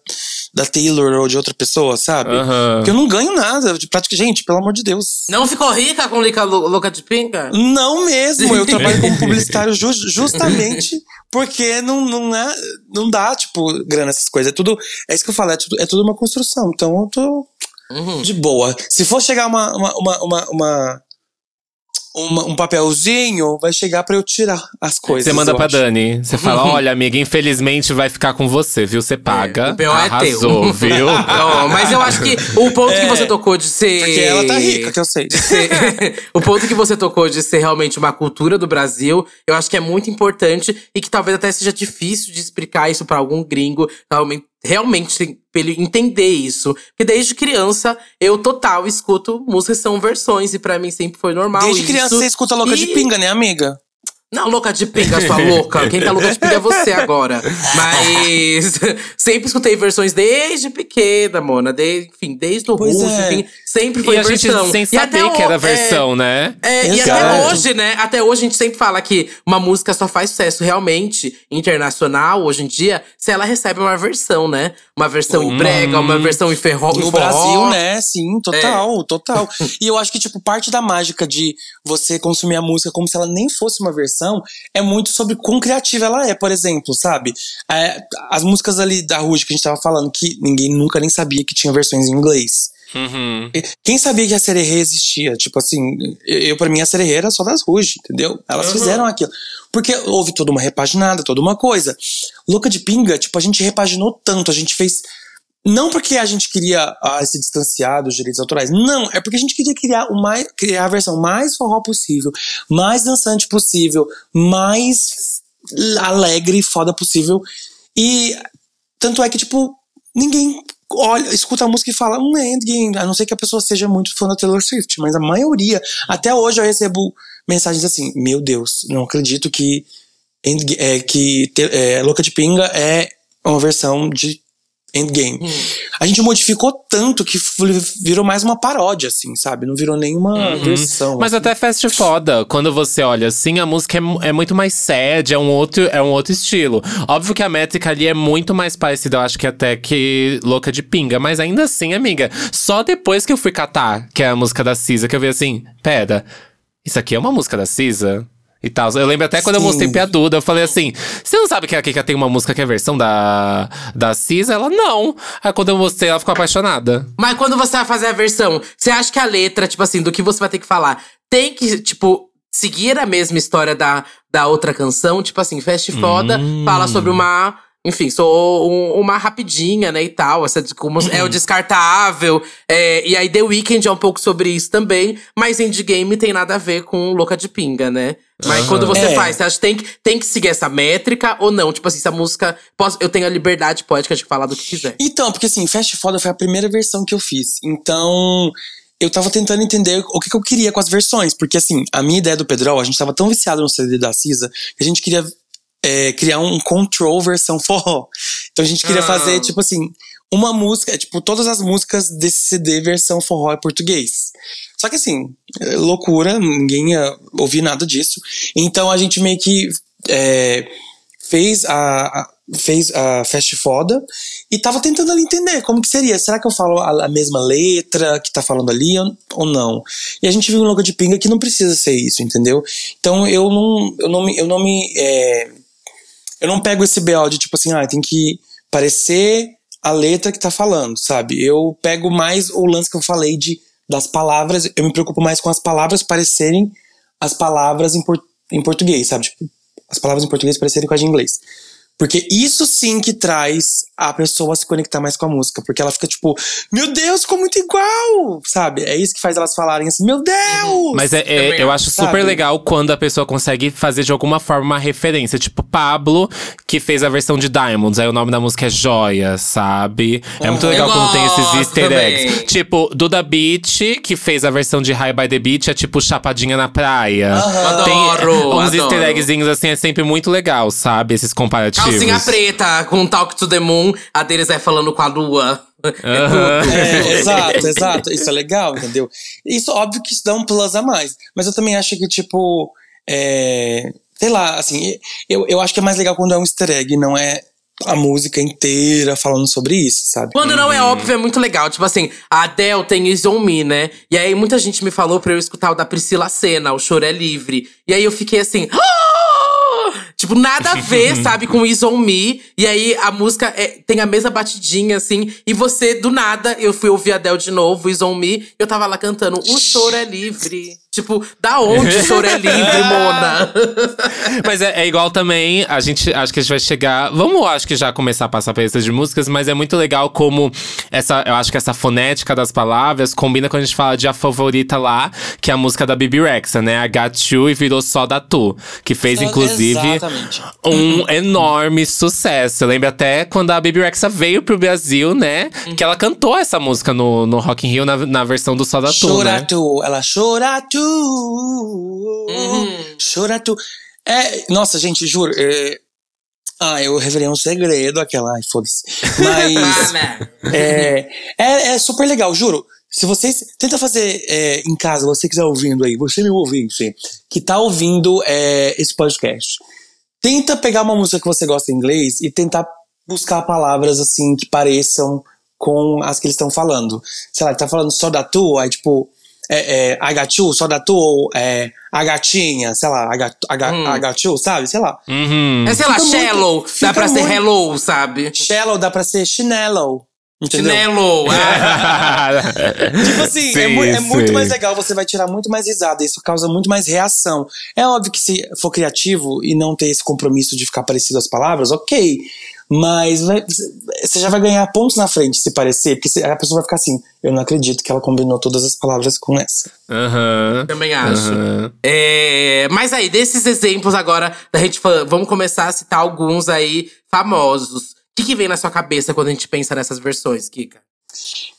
Speaker 2: da Taylor ou de outra pessoa, sabe? Porque eu não ganho nada. De prática, gente, pelo amor de Deus.
Speaker 1: Não ficou rica com Lica Lou- Louca de Pinga?
Speaker 2: Não mesmo, eu trabalho como [LAUGHS] publicitário ju- justamente porque não, não, é, não dá, tipo, grana essas coisas. É tudo. É isso que eu falo, é tudo, é tudo uma construção. Então eu tô
Speaker 1: Uhum.
Speaker 2: de boa. Se for chegar uma, uma, uma, uma, uma- uma- um papelzinho, vai chegar pra eu tirar as coisas.
Speaker 3: Você manda pra
Speaker 2: acho.
Speaker 3: Dani. Você fala: [LAUGHS] olha, amiga, infelizmente vai ficar com você, viu? Você paga.
Speaker 1: o B.O. é
Speaker 3: Arrasou,
Speaker 1: teu. [LAUGHS]
Speaker 3: viu?
Speaker 1: Ó, mas eu acho que o ponto que você tocou de ser.
Speaker 2: Porque ela tá rica, que eu sei.
Speaker 1: ser- [LAUGHS] o ponto que você tocou de ser realmente uma cultura do Brasil, eu acho que é muito importante e que talvez até seja difícil de explicar isso pra algum gringo, realmente, realmente pra ele entender isso. Porque desde criança eu total escuto músicas que são versões e pra mim sempre foi normal
Speaker 2: Desde
Speaker 1: isso.
Speaker 2: criança você escuta louca de
Speaker 1: E-
Speaker 2: pinga, né, amiga?
Speaker 1: Não, louca de pinga, sua [LAUGHS] louca. Quem tá louca de pinga é você agora. [LAUGHS] Mas [LAUGHS] sempre escutei versões desde pequena, Mona. De, enfim, desde o
Speaker 2: Pois é.
Speaker 1: enfim. Sempre foi
Speaker 3: e a gente
Speaker 1: versão.
Speaker 3: sem
Speaker 1: E
Speaker 3: saber
Speaker 1: até
Speaker 3: que era
Speaker 1: é,
Speaker 3: versão, né?
Speaker 1: é, e até hoje, né? Até hoje a gente sempre fala que uma música só faz sucesso realmente internacional, hoje em dia, se ela recebe uma versão, né? Uma versão
Speaker 3: Hum.
Speaker 1: brega, uma versão em ferro,
Speaker 2: No. Brasil, né? Sim, total,
Speaker 1: É.
Speaker 2: total. E eu acho que, tipo, parte da mágica de você consumir a música como se ela nem fosse uma versão é muito sobre quão criativa ela é, por exemplo, sabe? É, as músicas ali da Ruge que a gente tava falando, que ninguém nunca nem sabia que tinha versões em inglês.
Speaker 3: Uhum.
Speaker 2: Quem sabia que a Sererê existia? Tipo assim, eu para mim a Sererê era só das Ruge, entendeu? Elas
Speaker 1: Uhum.
Speaker 2: fizeram aquilo. Porque houve toda uma repaginada, toda uma coisa. Louca de Pinga, tipo, a gente repaginou tanto, a gente fez. Não porque a gente queria ah, se distanciar dos direitos autorais, não, é porque a gente queria criar, o mais, criar a versão mais forró possível, mais dançante possível, mais alegre e foda possível. E tanto é que, tipo, ninguém olha, escuta a música e fala, um endgame, a não ser que a pessoa seja muito fã da Taylor Swift, mas a maioria, até hoje eu recebo mensagens assim, meu Deus, não acredito que, Endga- é, que é, Louca de Pinga é uma versão de Endgame.
Speaker 1: Hum.
Speaker 2: A gente modificou tanto que virou mais uma paródia, assim, sabe? Não virou nenhuma versão.
Speaker 3: Mas até fast foda, quando você olha assim, a música é, é muito mais sad, é um, outro, é um outro estilo. Óbvio que a métrica ali é muito mais parecida, eu acho que até que Louca de Pinga. Mas ainda assim, amiga, só depois que eu fui catar, que é a música da Cisa, que eu vi assim, pera, isso aqui é uma música da Cisa? E tal. Eu lembro até quando eu
Speaker 2: Sim.
Speaker 3: mostrei pra Duda, eu falei assim: você não sabe que a Kika tem uma música que é a versão da, da Cisa? Ela, não. Aí quando eu mostrei, ela ficou apaixonada.
Speaker 1: Mas quando você vai fazer a versão, você acha que a letra, tipo assim, do que você vai ter que falar, tem que, tipo, seguir a mesma história da, da outra canção? Tipo assim, Fast Foda
Speaker 3: Hum.
Speaker 1: fala sobre uma. Enfim, sou um- uma rapidinha, né, e tal. Essa, como é o descartável. é, e aí The Weeknd é um pouco sobre isso também. Mas Endgame tem nada a ver com Louca de Pinga, né? Mas
Speaker 3: Aham.
Speaker 1: quando você
Speaker 2: É.
Speaker 1: faz, você acha que tem, que tem que seguir essa métrica ou não? Tipo assim, se a música. Posso, eu tenho a liberdade poética de falar do que quiser.
Speaker 2: Então, porque assim, Fast Foda foi a primeira versão que eu fiz. Então, eu tava tentando entender o que, que eu queria com as versões. Porque assim, a minha ideia do Pedrol, a gente tava tão viciado no CD da Cisa, que a gente queria é, criar um control versão forró. Então a gente queria
Speaker 1: Ah.
Speaker 2: fazer, tipo assim, uma música, tipo, todas as músicas desse CD versão forró em português. Só que assim, é loucura, ninguém ia ouvir nada disso. Então a gente meio que é, fez a, a- fez a Fast Foda e tava tentando ali entender como que seria. Será que eu falo a, a mesma letra que tá falando ali ou, ou não? E a gente viu um logo de pinga que não precisa ser isso, entendeu? Então eu não, eu não me, eu não me, é, eu não pego esse BO de tipo assim, ah, tem que parecer a letra que tá falando, sabe? Eu pego mais o lance que eu falei de das palavras, eu me preocupo mais com as palavras parecerem as palavras em, por- em português, sabe? Tipo, as palavras em português parecerem com as de inglês. Porque isso sim que traz a pessoa a se conectar mais com a música. Porque ela fica tipo, meu Deus, ficou muito igual! Sabe? É isso que faz elas falarem assim, meu Deus!
Speaker 3: Mas é, é- eu
Speaker 1: acho,
Speaker 3: acho super
Speaker 2: sabe?
Speaker 3: legal quando a pessoa consegue fazer de alguma forma uma referência. Tipo, Pablo, que fez a versão de Diamonds. Aí o nome da música é Joia, sabe? É muito legal quando tem esses easter eggs.
Speaker 1: também.
Speaker 3: Tipo, Duda Beat, que fez a versão de High by the Beach, é tipo Chapadinha na Praia.
Speaker 2: Aham.
Speaker 3: Tem
Speaker 1: Adoro,
Speaker 3: uns
Speaker 1: adoro.
Speaker 3: easter eggzinhos assim, é sempre muito legal, sabe? Esses comparativos.
Speaker 1: Calcinha preta com Talk to the Moon, a deles é falando com a lua. [LAUGHS] É.
Speaker 2: É, exato, exato. Isso é legal, entendeu? Isso, óbvio que isso dá um plus a mais. Mas eu também acho que, tipo, é, sei lá, assim, eu, eu acho que é mais legal quando é um easter egg, não é a música inteira falando sobre isso, sabe?
Speaker 1: Quando não é óbvio, é muito legal. Tipo assim, a Adele tem Is On Me, né? E aí muita gente me falou pra eu escutar o da Priscila Senna, O Choro é Livre. E aí eu fiquei assim… [GASPS] "Ah!" Tipo, nada a ver, [LAUGHS] sabe, com Is On Me. E aí a música é- tem a mesma batidinha, assim. E você, do nada, eu fui ouvir a Adele de novo, Is On Me. Eu tava lá cantando O Choro é Livre. Tipo, da onde o choro é livre, [LAUGHS] Mona?
Speaker 3: Mas é, é igual também, a gente acho que a gente vai chegar. Vamos, acho que já começar a passar pra listas de músicas, mas é muito legal como essa. Eu acho que essa fonética das palavras combina quando a gente fala de a favorita lá, que é a música da Bibi Rexa, né? A Got You e virou só da Tu. Que fez, inclusive,
Speaker 2: Exatamente.
Speaker 3: um enorme sucesso. Eu lembro até quando a Baby Rexa veio pro Brasil, né? Que ela cantou essa música no, no Rock in Rio na, na versão do Só da Tu,
Speaker 2: Chora
Speaker 3: né?
Speaker 2: tu, ela chora tu. Chora tu. É, nossa, gente, juro. é- Ah, eu revelei um segredo aquela. Ai, foda-se. Mas. [LAUGHS] É, é, é super legal, juro. Se vocês. Tenta fazer é, em casa, você que está ouvindo aí, você me ouvinte, que tá ouvindo é, esse podcast. Tenta pegar uma música que você gosta em inglês e tentar buscar palavras assim que pareçam com as que eles estão falando. Sei lá, ele tá falando só da tu, aí tipo. É, é, you, só da tu, ou é, a gatinha, sei lá, got,
Speaker 1: Hum.
Speaker 2: Sabe? Sei lá.
Speaker 3: Uhum.
Speaker 1: É, sei lá,
Speaker 2: Fica muito-
Speaker 1: shallow.
Speaker 2: fica
Speaker 1: Dá pra ser
Speaker 2: muito-
Speaker 1: hello, sabe?
Speaker 2: Shallow dá pra ser chinelo. Entendeu?
Speaker 1: Chinelo. ah. [LAUGHS]
Speaker 2: Tipo assim, é,
Speaker 3: Sim,
Speaker 2: mu- é muito mais legal, você vai tirar muito mais risada, isso causa muito mais reação. É óbvio que se for criativo e não ter esse compromisso de ficar parecido às palavras, ok. Mas vai- você já vai ganhar pontos na frente se parecer, porque a pessoa vai ficar assim: eu não acredito que ela combinou todas as palavras com essa.
Speaker 3: Aham.
Speaker 1: Também acho.
Speaker 3: Aham.
Speaker 1: É, mas aí, desses exemplos agora, da gente vamos começar a citar alguns aí famosos. O que, que vem na sua cabeça quando a gente pensa nessas versões, Kika?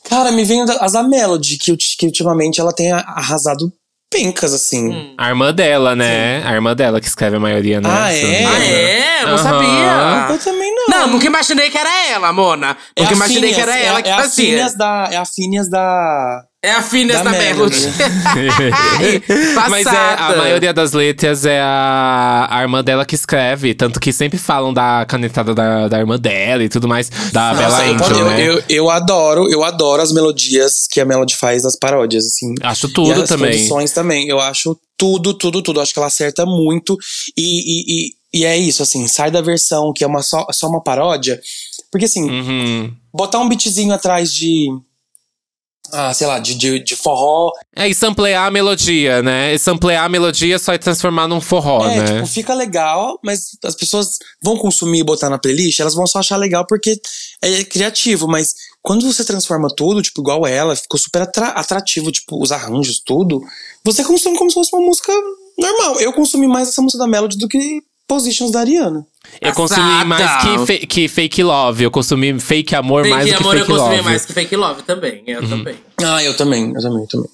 Speaker 2: Cara, me vem as da Melody, que, que ultimamente ela tem arrasado pencas, assim.
Speaker 1: Hum.
Speaker 3: A irmã dela, né? A irmã dela que escreve a maioria, né?
Speaker 2: Ah, é?
Speaker 1: Ah, é? Eu não
Speaker 3: Aham.
Speaker 1: sabia.
Speaker 2: Eu também não.
Speaker 1: Não, nunca imaginei que era ela, Mona.
Speaker 2: É
Speaker 1: Nunca
Speaker 2: a
Speaker 1: imaginei que
Speaker 2: Phineas,
Speaker 1: era
Speaker 2: é
Speaker 1: ela
Speaker 2: a-
Speaker 1: que
Speaker 2: é a
Speaker 1: fazia.
Speaker 2: Phineas da, é a Phineas da,
Speaker 1: É a Phineas
Speaker 2: Da
Speaker 1: da Melody. [LAUGHS]
Speaker 3: Mas é, a maioria das letras é a, a irmã dela que escreve. Tanto que sempre falam da canetada da, da irmã dela e tudo mais. Da
Speaker 2: Nossa,
Speaker 3: Bela
Speaker 2: eu,
Speaker 3: Angel,
Speaker 2: eu,
Speaker 3: né?
Speaker 2: eu, eu adoro, eu adoro as melodias que a Melody faz nas paródias, assim.
Speaker 3: Acho
Speaker 2: e
Speaker 3: tudo
Speaker 2: as
Speaker 3: também.
Speaker 2: produções também. Eu acho tudo, tudo, tudo. Acho que ela acerta muito. E, e, e, e é isso, assim, sai da versão que é uma só, só uma paródia. Porque assim,
Speaker 3: Uhum.
Speaker 2: botar um beatzinho atrás de. Ah, sei lá, de, de, de forró.
Speaker 3: É, e samplear a melodia, né? E samplear a melodia só é transformar num forró,
Speaker 2: é,
Speaker 3: né?
Speaker 2: tipo, fica legal, mas as pessoas vão consumir e botar na playlist, elas vão só achar legal porque é criativo, mas quando você transforma tudo, tipo, igual ela, ficou super atra- atrativo, tipo, os arranjos, tudo, você consome como se fosse uma música normal. Eu consumi mais essa música da Melody do que Positions da Ariana.
Speaker 3: Eu consumi mais que, fe- que fake love. Eu consumi fake amor mais
Speaker 1: Fake
Speaker 3: do que
Speaker 1: amor eu
Speaker 3: fake
Speaker 1: consumi
Speaker 3: love.
Speaker 1: mais que fake love também. Eu
Speaker 3: Uhum.
Speaker 1: também.
Speaker 2: Ah, eu também, eu também, eu também.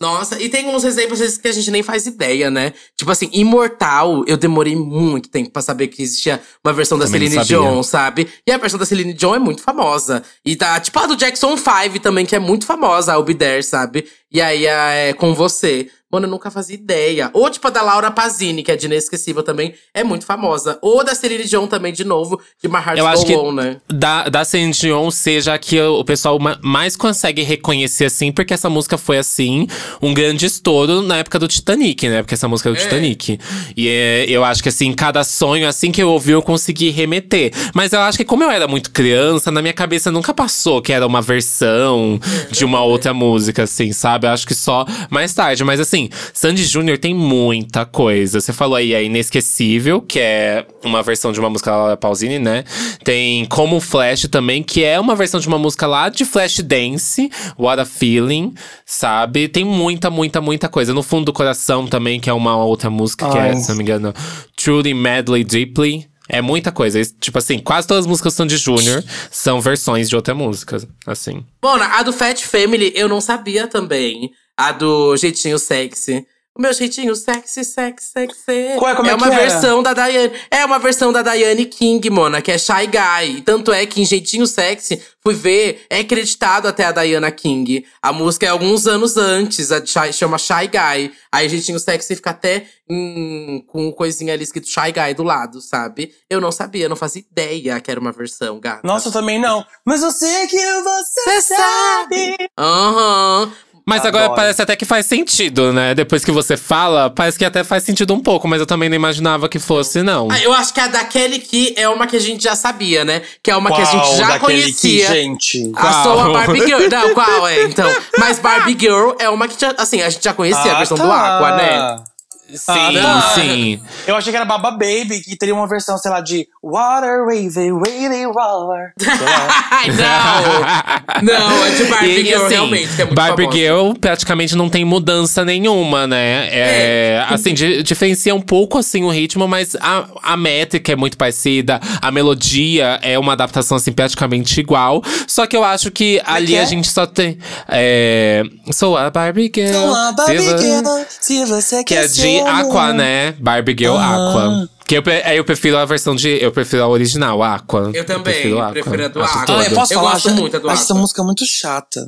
Speaker 1: Nossa, e tem uns exemplos que a gente nem faz ideia, né? Tipo assim, Imortal, eu demorei muito tempo pra saber que existia uma versão da Celine. Dion, sabe? E a versão da Celine Dion é muito famosa. E tá, tipo, a do Jackson 5 também, que é muito famosa, a Be There, sabe? E aí, a, é Com Você. Mano, eu nunca fazia ideia. Ou tipo a da Laura Pazini, que é de Inesquecível também, é muito famosa. Ou da Celine Dion também, de novo, de My Heart
Speaker 3: Eu acho que
Speaker 1: On, né?
Speaker 3: da, da Celine Dion seja a que o pessoal ma- mais consegue reconhecer, assim, porque essa música foi, assim, um grande estouro na época do Titanic, né? Porque essa música é do
Speaker 1: É.
Speaker 3: Titanic. E é, eu acho que, assim, cada sonho, assim que eu ouvi, eu consegui remeter. Mas eu acho que, como eu era muito criança, na minha cabeça nunca passou que era uma versão de uma outra música, assim, sabe? Eu acho que só mais tarde. Mas, assim, Sandy Júnior tem muita coisa. Você falou aí, é Inesquecível, que é uma versão de uma música lá da Pausini, né? Tem Como um Flash também, que é uma versão de uma música lá de Flash Dance, What a Feeling, sabe? Tem muita, muita, muita coisa. No Fundo do Coração também, que é uma outra música, que é,
Speaker 2: Ai.
Speaker 3: se não me engano, Truly Madly Deeply. É muita coisa. Tipo assim, quase todas as músicas são de Júnior, são versões de outra música, assim.
Speaker 1: Bom, a do Fat Family eu não sabia também. A do Jeitinho Sexy. O meu jeitinho sexy, sexy, sexy.
Speaker 2: Qual é- como é
Speaker 1: uma
Speaker 2: que era?
Speaker 1: versão da Diane. É uma versão da Diane King, mona, que é Shy Guy. Tanto é que em Jeitinho Sexy, fui ver, é acreditado até a Diana King. A música é alguns anos antes, a Shy- chama Shy Guy. Aí Jeitinho Sexy fica até em- com coisinha ali escrito Shy Guy do lado, sabe? Eu não sabia, não fazia ideia que era uma versão, gata.
Speaker 2: Nossa, eu também não. Mas eu sei que você
Speaker 1: Cê
Speaker 2: sabe.
Speaker 1: Aham.
Speaker 3: Mas agora parece até que faz sentido, né? Depois que você fala, parece que até faz sentido um pouco, mas eu também não imaginava que fosse, não.
Speaker 1: Ah, eu acho que a da Kelly Key é uma que a gente já sabia, né? Que é uma que a
Speaker 2: Qual
Speaker 1: gente já
Speaker 2: daquele
Speaker 1: conhecia.
Speaker 2: Que, gente.
Speaker 1: A
Speaker 3: Qual?
Speaker 1: Sou a Barbie Girl. [LAUGHS] Não, qual é, então? Mas Barbie Girl é uma que, já, assim, a gente já conhecia a
Speaker 2: Ah,
Speaker 1: versão
Speaker 2: tá.
Speaker 1: do Aqua, né?
Speaker 3: Sim,
Speaker 2: tá.
Speaker 3: sim.
Speaker 2: Eu achei que era Baba Baby, que teria uma versão, sei lá, de Water Wavy. Sei lá.
Speaker 1: Ai, [LAUGHS] não! Não, é de Barbie
Speaker 3: E,
Speaker 1: Girl,
Speaker 3: assim,
Speaker 1: realmente, que é muito
Speaker 3: Barbie
Speaker 1: famosa.
Speaker 3: Girl praticamente não tem mudança nenhuma, né? É, assim, di- diferencia um pouco assim o ritmo, mas a, a métrica é muito parecida, a melodia é uma adaptação assim praticamente igual. Só que eu acho que ali
Speaker 2: que
Speaker 3: a
Speaker 2: é?
Speaker 3: gente só tem. É, Sou a Barbie Girl.
Speaker 2: Sou a Barbie Girl, se você
Speaker 3: Que é
Speaker 2: quer
Speaker 3: de Aqua,
Speaker 2: amor.
Speaker 3: né? Barbie Girl
Speaker 2: Aham.
Speaker 3: Aqua. Que eu, pre- aí eu prefiro a versão de. Eu prefiro a original, Aqua.
Speaker 1: Eu também,
Speaker 3: prefiro a
Speaker 1: prefiro a do
Speaker 3: Acho
Speaker 1: Aqua.
Speaker 2: Ah, eu posso
Speaker 1: Eu
Speaker 2: falar?
Speaker 1: gosto
Speaker 2: Acho-
Speaker 1: muito do
Speaker 2: Acho essa
Speaker 1: Aqua.
Speaker 2: música muito chata.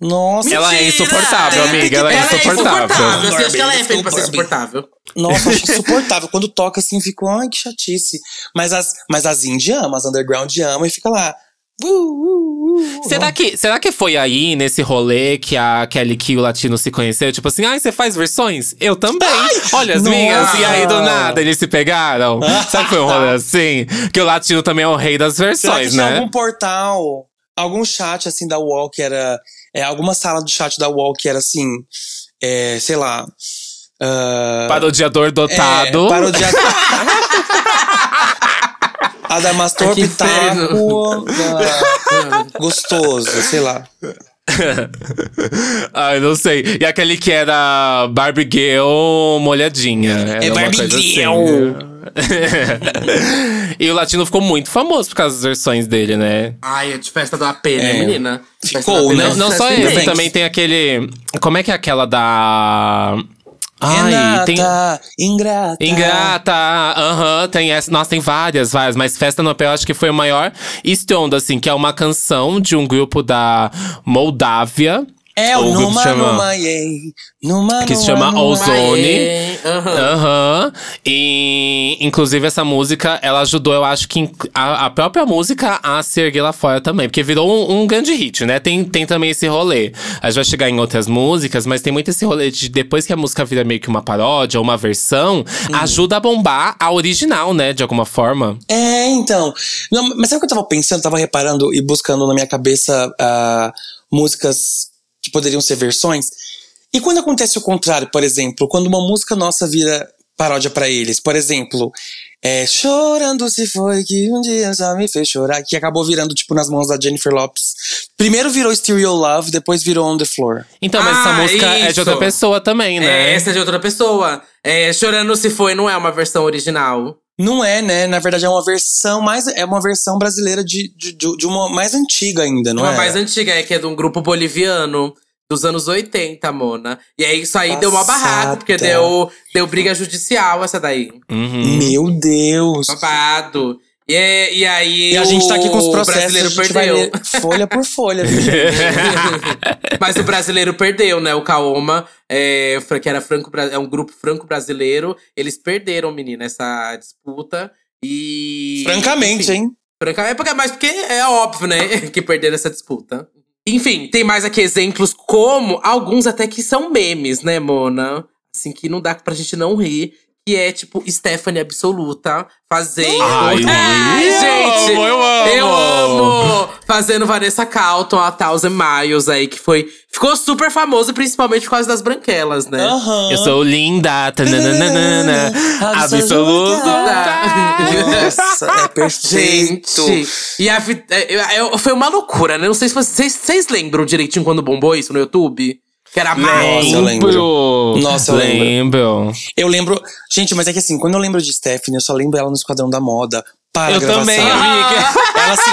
Speaker 2: Nossa.
Speaker 3: Ela é
Speaker 1: Mentira!
Speaker 3: insuportável, amiga. Ela é
Speaker 1: Ela é
Speaker 3: insuportável.
Speaker 1: Assim, acho que ela é feita pra ser insuportável.
Speaker 2: Nossa, acho [LAUGHS] insuportável. Quando toca assim, fico, ai, que chatice. Mas as, mas as indie amam, as underground amam e fica lá. Uh, uh, uh.
Speaker 3: Será que, será que foi aí, nesse rolê, que a Kelly Key o Latino se conheceu? Tipo assim, ai, você faz versões? Eu também. Olha as
Speaker 2: nossa.
Speaker 3: minhas. E aí, do nada, eles se pegaram. Será que foi um rolê [LAUGHS] assim? Que o Latino também é o rei das versões,
Speaker 2: tinha
Speaker 3: né?
Speaker 2: algum portal, algum chat assim da UOL que era. É, alguma sala do chat da UOL que era assim. É, sei lá. ah,
Speaker 3: Parodiador dotado.
Speaker 2: É, parodia... [LAUGHS] [LAUGHS] Adamastor Pitaco. ah, gostoso, sei lá. [LAUGHS]
Speaker 3: Ai, não sei. E aquele que era Barbie Girl molhadinha. Era uma
Speaker 2: Barbie
Speaker 3: coisa
Speaker 2: Girl.
Speaker 3: Assim. [LAUGHS] e o Latino ficou muito famoso por causa das versões dele, né?
Speaker 1: Ai, é de festa do AP, né,
Speaker 2: É.
Speaker 1: menina?
Speaker 2: Ficou, né?
Speaker 3: Não, não só esse, também tem aquele. Como é que é aquela da. Ai,
Speaker 2: Renata,
Speaker 3: tem.
Speaker 2: ingrata.
Speaker 3: Ingrata, aham, tem essa. Nossa, tem várias, várias, mas Festa no Pé eu acho que foi o maior estrondo, assim, que é uma canção de um grupo da Moldávia.
Speaker 2: É,
Speaker 3: O
Speaker 2: Numa
Speaker 3: chama-
Speaker 2: Numa Yei. Numa
Speaker 3: Que se chama
Speaker 2: Numa.
Speaker 3: Ozone.
Speaker 1: Aham.
Speaker 3: Aham. E, inclusive, essa música, ela ajudou, eu acho que a, a própria música a se erguer lá fora também. Porque virou um, um grande hit, né? Tem, tem também esse rolê. A gente vai chegar em outras músicas, mas tem muito esse rolê de depois que a música vira meio que uma paródia ou uma versão, ajuda a bombar a original, né? De alguma forma.
Speaker 2: É, então. Não, mas sabe o que eu tava pensando? Tava reparando e buscando na minha cabeça ah, músicas que poderiam ser versões. E quando acontece o contrário, por exemplo, quando uma música nossa vira paródia pra eles, por exemplo, é Chorando se foi que um dia só me fez chorar, que acabou virando tipo nas mãos da Jennifer Lopes. Primeiro virou Stereo Love, depois virou On the Floor.
Speaker 3: Então, mas essa
Speaker 1: Ah,
Speaker 3: música é de
Speaker 1: isso.
Speaker 3: outra pessoa também, né?
Speaker 1: É, essa é de outra pessoa. É, Chorando Se Foi não é uma versão original.
Speaker 2: Não é, né? Na verdade é uma versão mais é uma versão brasileira de, de, de- uma mais antiga ainda, não
Speaker 1: uma
Speaker 2: é?
Speaker 1: mais antiga, é que é de um grupo boliviano. Dos anos 80, Mona. E aí isso aí deu uma
Speaker 2: Passada.
Speaker 1: barraco, porque deu, deu briga judicial essa daí.
Speaker 3: Uhum.
Speaker 2: Meu Deus.
Speaker 1: Babado. E, é- e aí
Speaker 2: E a gente tá aqui com os
Speaker 1: o
Speaker 2: processos,
Speaker 1: brasileiro
Speaker 2: a gente
Speaker 1: perdeu.
Speaker 2: folha por folha? [LAUGHS]
Speaker 1: Mas o brasileiro perdeu, né? O Kaoma, é, que era franco, é um grupo franco-brasileiro. Eles perderam, menina, essa disputa. E.
Speaker 2: Francamente,
Speaker 1: enfim,
Speaker 2: hein?
Speaker 1: Francamente, porque- mas porque é óbvio, né? [LAUGHS] Que perderam essa disputa. Enfim, tem mais aqui exemplos como alguns até que são memes, né, Mona? Assim, que não dá pra gente não rir. Que é tipo Stephanie Absoluta fazendo.
Speaker 3: Ai,
Speaker 1: gente!
Speaker 3: eu amo, eu amo!
Speaker 1: Eu amo! Fazendo Vanessa Calton, a Thousand Miles aí, que foi. Ficou super famoso, principalmente por causa das branquelas, né?
Speaker 2: Aham.
Speaker 3: Eu sou linda, tananana, absoluta.
Speaker 2: Nossa, é perfeito.
Speaker 1: Gente, e a, é, é, é, foi uma loucura, né? Não sei se vocês, vocês lembram direitinho quando bombou isso no YouTube? Que era mais.
Speaker 2: Nossa, eu lembro. Nossa, eu lembro.
Speaker 3: lembro.
Speaker 2: Eu lembro. Gente, mas é que assim, quando eu lembro de Stephanie, eu só lembro ela no Esquadrão da Moda. Para
Speaker 3: Eu
Speaker 2: a gravação.
Speaker 3: também, amiga.
Speaker 2: Ela assim,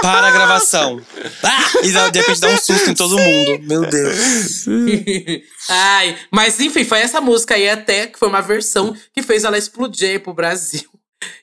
Speaker 2: para a gravação. Ah! E de repente dá um susto em todo mundo. Meu Deus. [LAUGHS]
Speaker 1: Ai, mas enfim, foi essa música aí até que foi uma versão que fez ela explodir pro Brasil.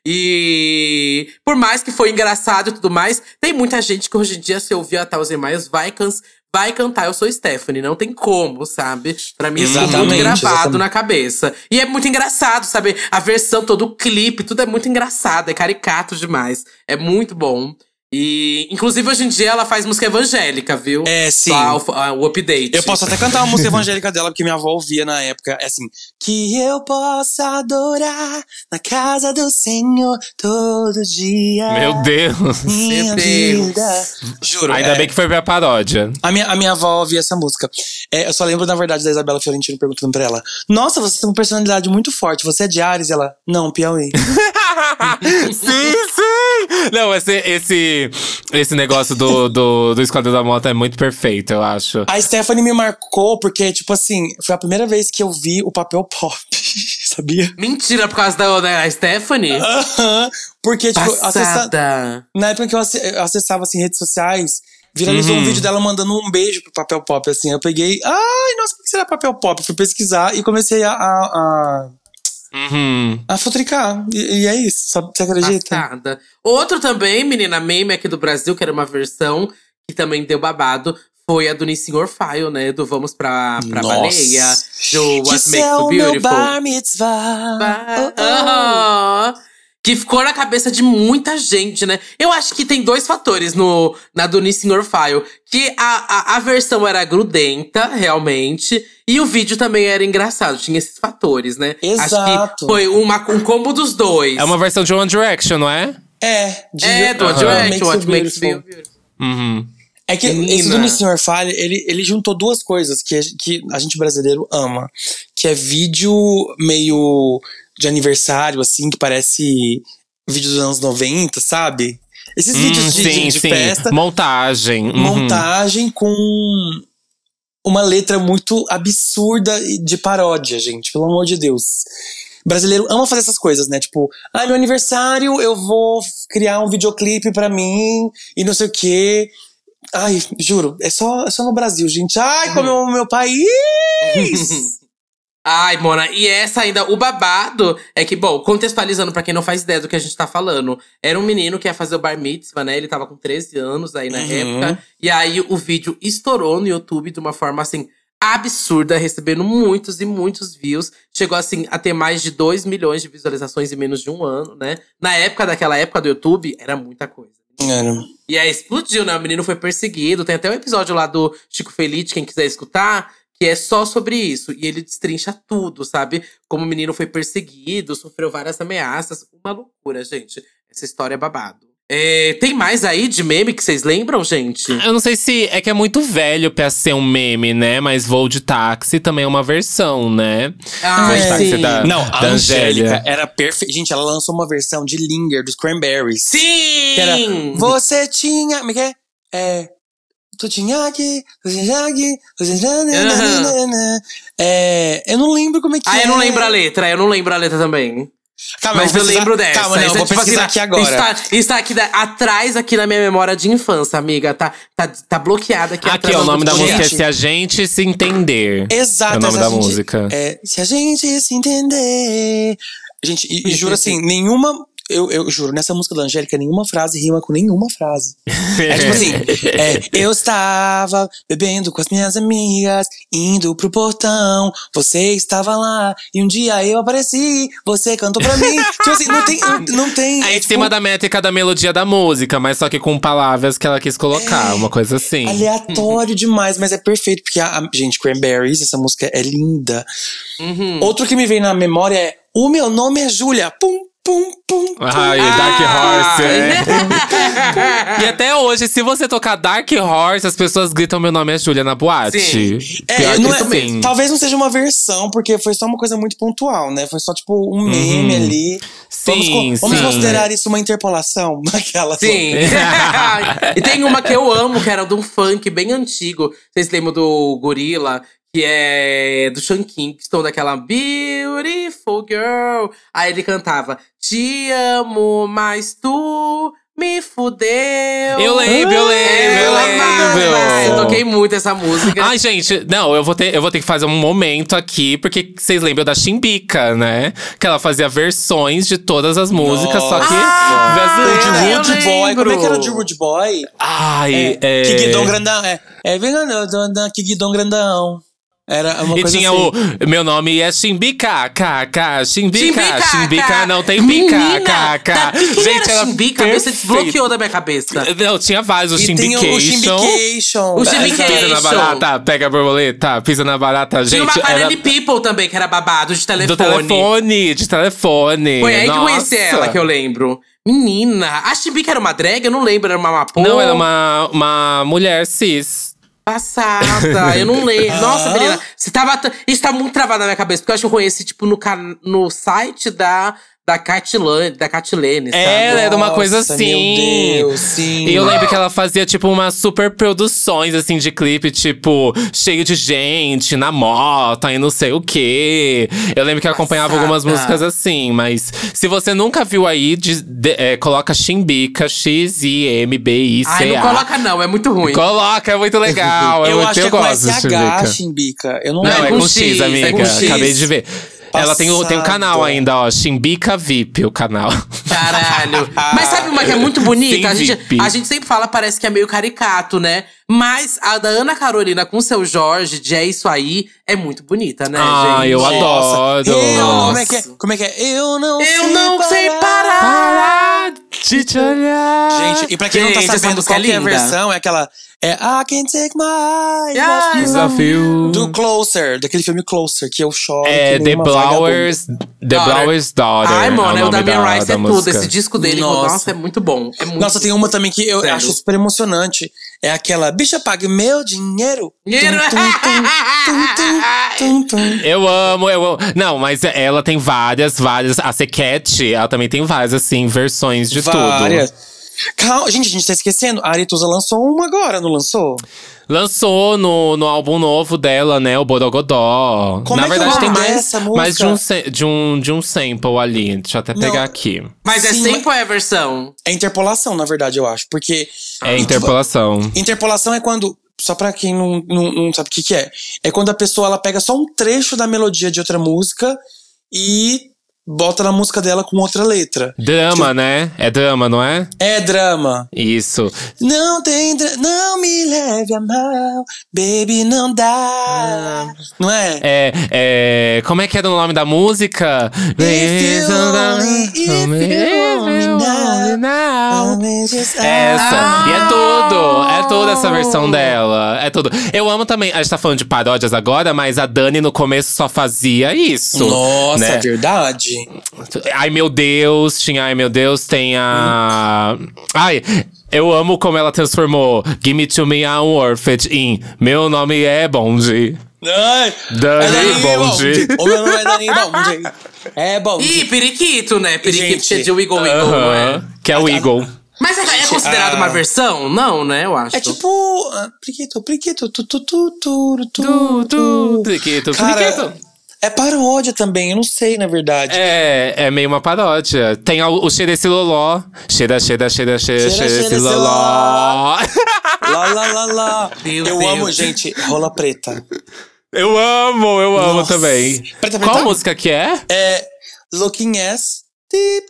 Speaker 1: E por mais que foi engraçado e tudo mais, tem muita gente que hoje em dia, se ouvir a Thousand Miles, can vai cantar Eu Sou Stephanie. Não tem como, sabe? Pra mim, isso ficou muito
Speaker 2: Exatamente,
Speaker 1: gravado
Speaker 2: exatamente.
Speaker 1: na cabeça. E é muito engraçado, sabe? A versão, todo o clipe, tudo é muito engraçado, é caricato demais. É muito bom. E, inclusive, hoje em dia ela faz música evangélica, viu?
Speaker 2: É, sim.
Speaker 1: Só o, a- o update.
Speaker 2: Eu posso até cantar uma música evangélica dela, porque minha avó ouvia na época. É assim. Que eu possa adorar na casa do Senhor todo dia.
Speaker 3: Meu Deus.
Speaker 2: Minha
Speaker 1: Meu Deus.
Speaker 2: vida. Juro.
Speaker 3: Ainda
Speaker 2: é,
Speaker 3: bem que foi pra paródia.
Speaker 2: A minha, a minha avó ouvia essa música. É, eu só lembro, na verdade, da Isabela Fiorentino perguntando pra ela: Nossa, você tem uma personalidade muito forte. Você é de Ares? Ela, não, Piauí. [LAUGHS]
Speaker 3: sim, sim! Não, esse, esse, esse negócio do, do, do Esquadrão da Moto é muito perfeito, eu acho.
Speaker 2: A Stephanie me marcou porque, tipo assim, foi a primeira vez que eu vi o papel pop. [LAUGHS] Sabia?
Speaker 1: Mentira, por causa da, da Stephanie?
Speaker 2: Aham. Porque, tipo, acessa- na época que eu acessava assim, redes sociais, viralizou
Speaker 3: Uhum.
Speaker 2: um vídeo dela mandando um beijo pro papel pop. Assim, eu peguei, ai, nossa, o que será papel pop? Fui pesquisar e comecei a, a, a,
Speaker 3: Uhum.
Speaker 2: a futricar. E, e é isso, sabe? Você acredita?
Speaker 1: Passada. Outro também, menina, meme aqui do Brasil, que era uma versão que também deu babado, foi a do Nissin Orfile, né? Do Vamos pra, pra
Speaker 2: Nossa.
Speaker 1: Baleia, do What
Speaker 2: céu,
Speaker 1: Makes You
Speaker 2: meu
Speaker 1: Beautiful.
Speaker 2: bar mitzvah.
Speaker 1: Ba-
Speaker 2: Oh, oh.
Speaker 1: Que ficou na cabeça de muita gente, né? Eu acho que tem dois fatores no, na do Nissin Orfile. Que a, a, a versão era grudenta, realmente. E o vídeo também era engraçado. Tinha esses fatores, né? Acho
Speaker 2: Exato.
Speaker 1: que foi uma, um combo dos dois.
Speaker 3: É uma versão de One Direction, não é?
Speaker 2: É, de,
Speaker 1: É, do One
Speaker 2: Aham.
Speaker 1: Direction, What Makes
Speaker 2: Beautiful.
Speaker 1: Beautiful.
Speaker 3: Uhum.
Speaker 2: É que
Speaker 1: Menina.
Speaker 2: esse do Sr. Falha, ele, ele juntou duas coisas que, a- que a gente brasileiro ama. Que é vídeo meio de aniversário, assim, que parece vídeo dos anos 90, sabe? Esses vídeos
Speaker 3: Hum,
Speaker 2: de,
Speaker 3: sim,
Speaker 2: de, de
Speaker 3: sim.
Speaker 2: festa,
Speaker 3: Montagem. Uhum.
Speaker 2: montagem com uma letra muito absurda de paródia, gente. Pelo amor de Deus. Brasileiro ama fazer essas coisas, né? Tipo, ah, meu aniversário, eu vou criar um videoclipe pra mim e não sei o quê. Ai, juro, é só, é só no Brasil, gente. Ai, como eu amo meu país! [LAUGHS]
Speaker 1: Ai, Mona, e essa ainda, o babado é que, bom, contextualizando pra quem não faz ideia do que a gente tá falando, era um menino que ia fazer o bar mitzvah, né? Ele tava com 13 anos aí na
Speaker 2: Uhum.
Speaker 1: época. E aí o vídeo estourou no YouTube de uma forma assim absurda, recebendo muitos e muitos views. Chegou assim a ter mais de 2 milhões de visualizações em menos de um ano, né? Na época daquela época do YouTube, era muita coisa.
Speaker 2: Era.
Speaker 1: E aí explodiu, né? O menino foi perseguido. Tem até um episódio lá do Chico Felite, quem quiser escutar, que é só sobre isso. E ele destrincha tudo, sabe? Como o menino foi perseguido, sofreu várias ameaças. Uma loucura, gente. Essa história é babado. É, tem mais aí de meme que vocês lembram, gente?
Speaker 3: Eu não sei se é que é muito velho pra ser um meme, né? Mas voo de táxi também é uma versão, né?
Speaker 1: Ah,
Speaker 3: táxi
Speaker 1: sim.
Speaker 3: da,
Speaker 2: Não, a
Speaker 3: da
Speaker 2: Angélica
Speaker 3: Angélica.
Speaker 2: era perfeita. Gente, ela lançou uma versão de Linger dos Cranberries.
Speaker 1: Sim!
Speaker 2: Que era Você tinha. Como é que é? É. Tu tinha aqui, você tinha aqui, você tinha.
Speaker 1: Aham.
Speaker 2: É. Eu não lembro como é que
Speaker 1: Ah,
Speaker 2: é.
Speaker 1: eu não lembro a letra, eu não lembro a letra também.
Speaker 2: Calma,
Speaker 1: Mas
Speaker 2: vou
Speaker 1: eu
Speaker 2: pesquisar-
Speaker 1: lembro dessa.
Speaker 2: Calma, não, eu
Speaker 1: Isso é
Speaker 2: vou
Speaker 1: tipo
Speaker 2: pesquisar
Speaker 1: assim,
Speaker 2: aqui agora.
Speaker 1: Está, está aqui da- atrás aqui na minha memória de infância, amiga. Tá, tá, tá bloqueada aqui
Speaker 3: Aqui,
Speaker 1: atrás.
Speaker 3: ó, o nome da
Speaker 2: Gente.
Speaker 3: música é Se a Gente Se Entender.
Speaker 2: Exato,
Speaker 3: É o nome da
Speaker 2: gente-
Speaker 3: música.
Speaker 2: É, se a gente se entender. Gente, e, e juro assim, nenhuma. Eu, eu juro, nessa música da Angélica, nenhuma frase rima com nenhuma frase. [LAUGHS] É tipo assim, é, eu estava bebendo com as minhas amigas, indo pro portão, você estava lá, e um dia eu apareci, você cantou pra mim. [LAUGHS] tipo assim, não tem. Não tem
Speaker 3: É em
Speaker 2: tipo,
Speaker 3: cima da métrica da melodia da música, mas só que com palavras que ela quis colocar, uma coisa assim.
Speaker 2: Aleatório [LAUGHS] demais, mas é perfeito, porque a, a- gente, Cranberries, essa música é linda.
Speaker 1: Uhum.
Speaker 2: Outro que me vem na memória é O meu nome é Júlia. Pum, pum, pum. pum.
Speaker 3: Ai, Dark Horse. é. [LAUGHS] E até hoje, se você tocar Dark Horse, as pessoas gritam meu nome é Júlia na boate.
Speaker 1: Sim.
Speaker 2: É, não é-
Speaker 3: sim.
Speaker 2: Talvez não seja uma versão, porque foi só uma coisa muito pontual, né? Foi só tipo um meme ali. vamos,
Speaker 3: Sim,
Speaker 2: co- vamos
Speaker 3: sim.
Speaker 2: considerar isso uma interpolação? [LAUGHS] Aquela
Speaker 1: Sim. [LAUGHS] e tem uma que eu amo, que era de um funk bem antigo. Vocês lembram do Gorila? Que é do Sean Kingston, daquela Beautiful Girl. Aí ele cantava Te amo, mas tu me fudeu.
Speaker 3: Eu lembro, eu lembro, eu
Speaker 1: amava.
Speaker 3: lembro.
Speaker 1: Eu toquei muito essa música.
Speaker 3: Ai, gente, não, eu vou, ter, eu vou ter que fazer um momento aqui, porque vocês lembram da Chimbica, né? Que ela fazia versões de todas as músicas, só que
Speaker 1: Ah,
Speaker 2: de
Speaker 1: eu
Speaker 2: Rude Boy. Como é que era o de. Rude Boy?
Speaker 3: Ai, é.
Speaker 2: Que Guidão Grandão. É, é vem que Guidão Grandão. Era uma
Speaker 3: E
Speaker 2: coisa
Speaker 3: tinha
Speaker 2: assim.
Speaker 3: o. Meu nome é Chimbica, KK, Chimbica,
Speaker 1: cara.
Speaker 3: não tem pica,
Speaker 1: Menina,
Speaker 3: KK.
Speaker 1: tá-
Speaker 3: Gente,
Speaker 1: era
Speaker 3: era
Speaker 1: Chimbica? A cabeça
Speaker 3: perfeito.
Speaker 1: desbloqueou da minha cabeça.
Speaker 3: Não, tinha vários, o
Speaker 2: tem o.
Speaker 3: Chimbication.
Speaker 1: O Chimbication.
Speaker 3: Pisa na barata, pega a borboleta, pisa na barata.
Speaker 1: Tinha uma
Speaker 3: Gente, era
Speaker 1: People também, que era babado de telefone.
Speaker 3: do telefone, de telefone.
Speaker 1: Foi aí que eu conheci ela, que eu lembro. Menina, a Chimbica era uma drag? Eu não lembro, era uma mapô.
Speaker 3: Não, era uma, uma mulher cis.
Speaker 1: Passada, eu não [LAUGHS] lembro. Nossa, menina, você tava. Isso tá muito travado na minha cabeça, porque eu acho que eu conheci, tipo, no, can... no site da, da Catilane, da Catilene, sabe?
Speaker 3: Era, era uma coisa
Speaker 2: Nossa,
Speaker 3: assim.
Speaker 2: Meu Deus, sim.
Speaker 3: E eu lembro que ela fazia, tipo, umas super produções, assim, de clipe, tipo, cheio de gente, na moto, e não sei o quê. Eu lembro que eu acompanhava
Speaker 1: Passada.
Speaker 3: algumas músicas assim, mas se você nunca viu aí, de- de- é, coloca Chimbica, X-I-M-B-I-C-A.
Speaker 1: Ai, não coloca, não, é muito ruim.
Speaker 3: Coloca, é muito legal. [LAUGHS] é
Speaker 2: Eu
Speaker 3: muito,
Speaker 2: acho que
Speaker 3: eu
Speaker 2: é com
Speaker 3: gosto
Speaker 2: SH,
Speaker 3: Chimbica.
Speaker 2: Chimbica. Eu não
Speaker 3: Não,
Speaker 1: é
Speaker 3: é
Speaker 1: com X,
Speaker 3: X,
Speaker 1: é
Speaker 3: amiga.
Speaker 1: com X.
Speaker 3: Acabei de ver. Ela tem, o- tem um canal
Speaker 2: Passada.
Speaker 3: ainda, ó. Chimbica VIP, o canal.
Speaker 1: Caralho. [LAUGHS] Mas sabe uma que é muito bonita? A gente,
Speaker 3: VIP.
Speaker 1: a gente sempre fala, parece que é meio caricato, né? Mas a da Ana Carolina com o seu Jorge, de É Isso Aí, é muito bonita, né,
Speaker 3: Ah,
Speaker 1: gente?
Speaker 3: eu
Speaker 2: Nossa.
Speaker 3: adoro.
Speaker 2: Eu,
Speaker 1: Nossa.
Speaker 2: como é que é? Como é que é? Eu não
Speaker 1: Eu
Speaker 2: sei
Speaker 1: não sei parar.
Speaker 3: Parar te olhar.
Speaker 2: Gente, e pra quem não
Speaker 1: Gente,
Speaker 2: tá
Speaker 1: essa
Speaker 2: sabendo qual
Speaker 1: é
Speaker 2: que é a versão, é aquela. É I Can't Take My Eyes Off You.
Speaker 3: Desafio.
Speaker 2: Do Closer, daquele filme Closer, que eu choro.
Speaker 3: É The
Speaker 2: vagabunda.
Speaker 3: Blowers, The
Speaker 1: Daughter.
Speaker 3: Blowers Daughter.
Speaker 1: Ai, mano,
Speaker 3: é
Speaker 1: é
Speaker 3: o
Speaker 1: o
Speaker 3: nome
Speaker 1: Damian
Speaker 3: da,
Speaker 1: Rice
Speaker 3: da
Speaker 1: é tudo.
Speaker 3: música.
Speaker 1: Esse disco dele,
Speaker 2: Nossa.
Speaker 1: nossa, é muito bom. É muito
Speaker 2: Nossa, tem uma também que eu
Speaker 1: Sério.
Speaker 2: acho super emocionante. É aquela Bicha Pague Meu Dinheiro.
Speaker 1: Dinheiro.
Speaker 2: Tum, tum, tum, tum, tum, tum.
Speaker 3: Eu amo, eu amo. Não, mas ela tem várias, várias. A Sequete, ela também tem várias, assim, versões de
Speaker 2: Várias.
Speaker 3: tudo.
Speaker 2: Calma, gente, a gente tá esquecendo. A Arituza lançou uma agora, não lançou?
Speaker 3: Lançou no, no álbum novo dela, né? O Borogodó.
Speaker 2: Como
Speaker 3: Na
Speaker 2: é é
Speaker 3: verdade, tem mais, mais de, um, de, um, de um sample ali. Deixa eu até pegar
Speaker 2: Não.
Speaker 3: aqui.
Speaker 1: Mas é
Speaker 2: Sim,
Speaker 1: sempre a versão.
Speaker 2: É interpolação, na verdade, eu acho. Porque
Speaker 3: É interpolação.
Speaker 2: interpolação é quando só pra quem não, não, não sabe o que, que é. É quando a pessoa ela pega só um trecho da melodia de outra música e bota na música dela com outra letra.
Speaker 3: Drama, né? É drama, não é?
Speaker 2: É drama.
Speaker 3: Isso.
Speaker 2: Não tem dra não me leve a mal, baby, não dá. Não é?
Speaker 3: É, é. Como é que era o nome da música?
Speaker 2: If you only, if you only now,
Speaker 3: Essa. E é tudo. É toda essa versão dela. É tudo. Eu amo também. A gente tá falando de paródias agora, mas a Dani no começo só fazia isso.
Speaker 2: Nossa,
Speaker 3: né?
Speaker 2: é verdade.
Speaker 3: Ai meu Deus, tinha Ai meu Deus, tem a. Ai, eu amo como ela transformou Give Me To Me I'm Worth It em Meu nome é Bonde.
Speaker 2: Ai,
Speaker 3: Dani
Speaker 2: é
Speaker 3: Bonde.
Speaker 2: O meu nome é Dani [LAUGHS] Bonde. É Bonde.
Speaker 1: Ih, periquito, né? Periquito
Speaker 2: Gente,
Speaker 1: é de Wiggle Wiggle, não é?
Speaker 3: Aham, Que é o Eagle.
Speaker 1: Mas é, é considerado
Speaker 2: ah.
Speaker 1: uma versão? Não, né? Eu acho.
Speaker 2: É tipo. ah, Priquito, priquito, tu, tu, tu, tu, tu, tu.
Speaker 3: Priquito,
Speaker 2: Cara,
Speaker 3: priquito.
Speaker 2: É paródia também, eu não sei, na verdade.
Speaker 3: É, é meio uma paródia. Tem o, o cheira esse loló. Cheira, cheira, cheira, cheira,
Speaker 2: Cheira,
Speaker 3: cheira esse loló.
Speaker 2: Lá, lá, lá, lá.
Speaker 1: Meu
Speaker 2: eu
Speaker 1: Deus.
Speaker 2: amo, gente, rola preta.
Speaker 3: Eu amo, eu amo
Speaker 2: Nossa.
Speaker 3: também.
Speaker 2: Preta,
Speaker 3: Qual
Speaker 2: preta?
Speaker 3: música que é?
Speaker 2: É Looking Ass Deep,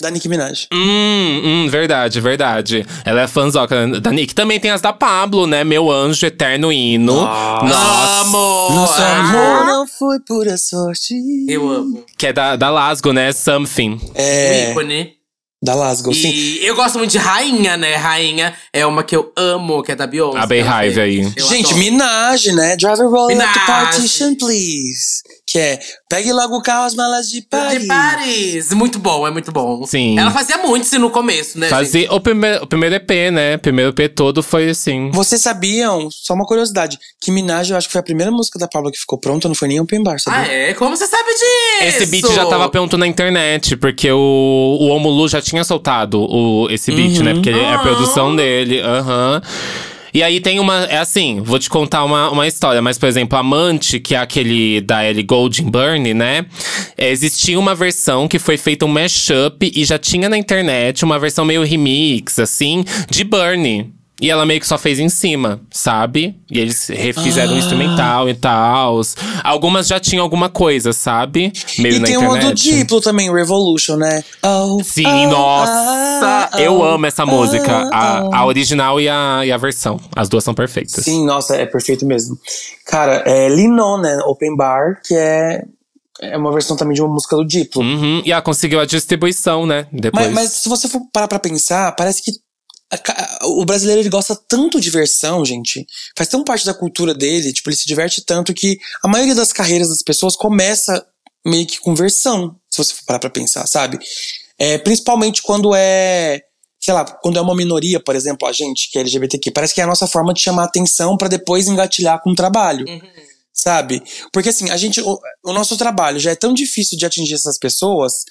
Speaker 2: da Nicki Minaj.
Speaker 3: Hum, hum, verdade, verdade. Ela é fãzoca da Nick. Também tem as da Pablo, né? Meu anjo, eterno hino. Nossa.
Speaker 1: Amo!
Speaker 2: Nosso
Speaker 1: amo.
Speaker 2: amor não foi pura sorte.
Speaker 1: Eu amo.
Speaker 3: Que é da, da Lasgo, né? Something.
Speaker 1: O
Speaker 2: É,
Speaker 1: ícone.
Speaker 2: da Lasgo, sim.
Speaker 1: E eu gosto muito de Rainha, né? Rainha é uma que eu amo, que é da Beyoncé.
Speaker 3: A Beehive aí.
Speaker 1: Eu
Speaker 2: Gente,
Speaker 1: adoro.
Speaker 2: Minaj, né? Driver roll up the
Speaker 1: Minaj.
Speaker 2: partition, please. Que é, pegue logo o carro, as malas de Paris.
Speaker 1: De Paris. Muito bom, é muito bom.
Speaker 3: Sim.
Speaker 1: Ela fazia muito isso no começo, né? gente?
Speaker 3: Fazia o, primeiro, o primeiro EP, né? O primeiro EP todo foi assim.
Speaker 2: Vocês sabiam, só uma curiosidade, que Minaj, eu acho que foi a primeira música da Pablo que ficou pronta, não foi nem open bar,
Speaker 1: Ah,
Speaker 2: sabia?
Speaker 1: é? Como você sabe disso?
Speaker 3: Esse beat já tava pronto na internet, porque o, o Omulu já tinha soltado o, esse beat, né? Porque ele é a
Speaker 1: Ah.
Speaker 3: produção dele. Aham. E aí tem uma. É assim, vou te contar uma, uma história, mas, por exemplo, Amante, que é aquele da Ellie Goulding Burn, né? é, Existia uma versão que foi feita um mashup e já tinha na internet uma versão meio remix, assim, de Burn. E ela meio que só fez em cima, sabe? E eles refizeram
Speaker 2: Ah.
Speaker 3: o instrumental e tal. Algumas já tinham alguma coisa, sabe? Meio
Speaker 2: E
Speaker 3: na
Speaker 2: tem
Speaker 3: internet.
Speaker 2: uma do Diplo também, Revolution, né? Oh,
Speaker 3: Sim,
Speaker 2: oh,
Speaker 3: nossa!
Speaker 2: oh,
Speaker 3: eu
Speaker 2: oh,
Speaker 3: amo essa música. A, a original e a, e a versão. As duas são perfeitas.
Speaker 2: Sim, nossa, é perfeito mesmo. Cara, é Linon, né? Open Bar, que é, é uma versão também de uma música do Diplo.
Speaker 3: Uhum, E ela conseguiu a distribuição, né? Depois.
Speaker 2: Mas, mas se você for parar pra pensar, parece que o brasileiro ele gosta tanto de versão, gente. Faz tão parte da cultura dele, tipo, ele se diverte tanto que a maioria das carreiras das pessoas começa meio que com versão, se você for parar pra pensar, sabe? É, principalmente quando é, sei lá, quando é uma minoria, por exemplo, a gente que é LGBTQ, parece que é a nossa forma de chamar atenção pra depois engatilhar com o trabalho. Sabe? Porque assim, a gente. O, o nosso trabalho já é tão difícil de atingir essas pessoas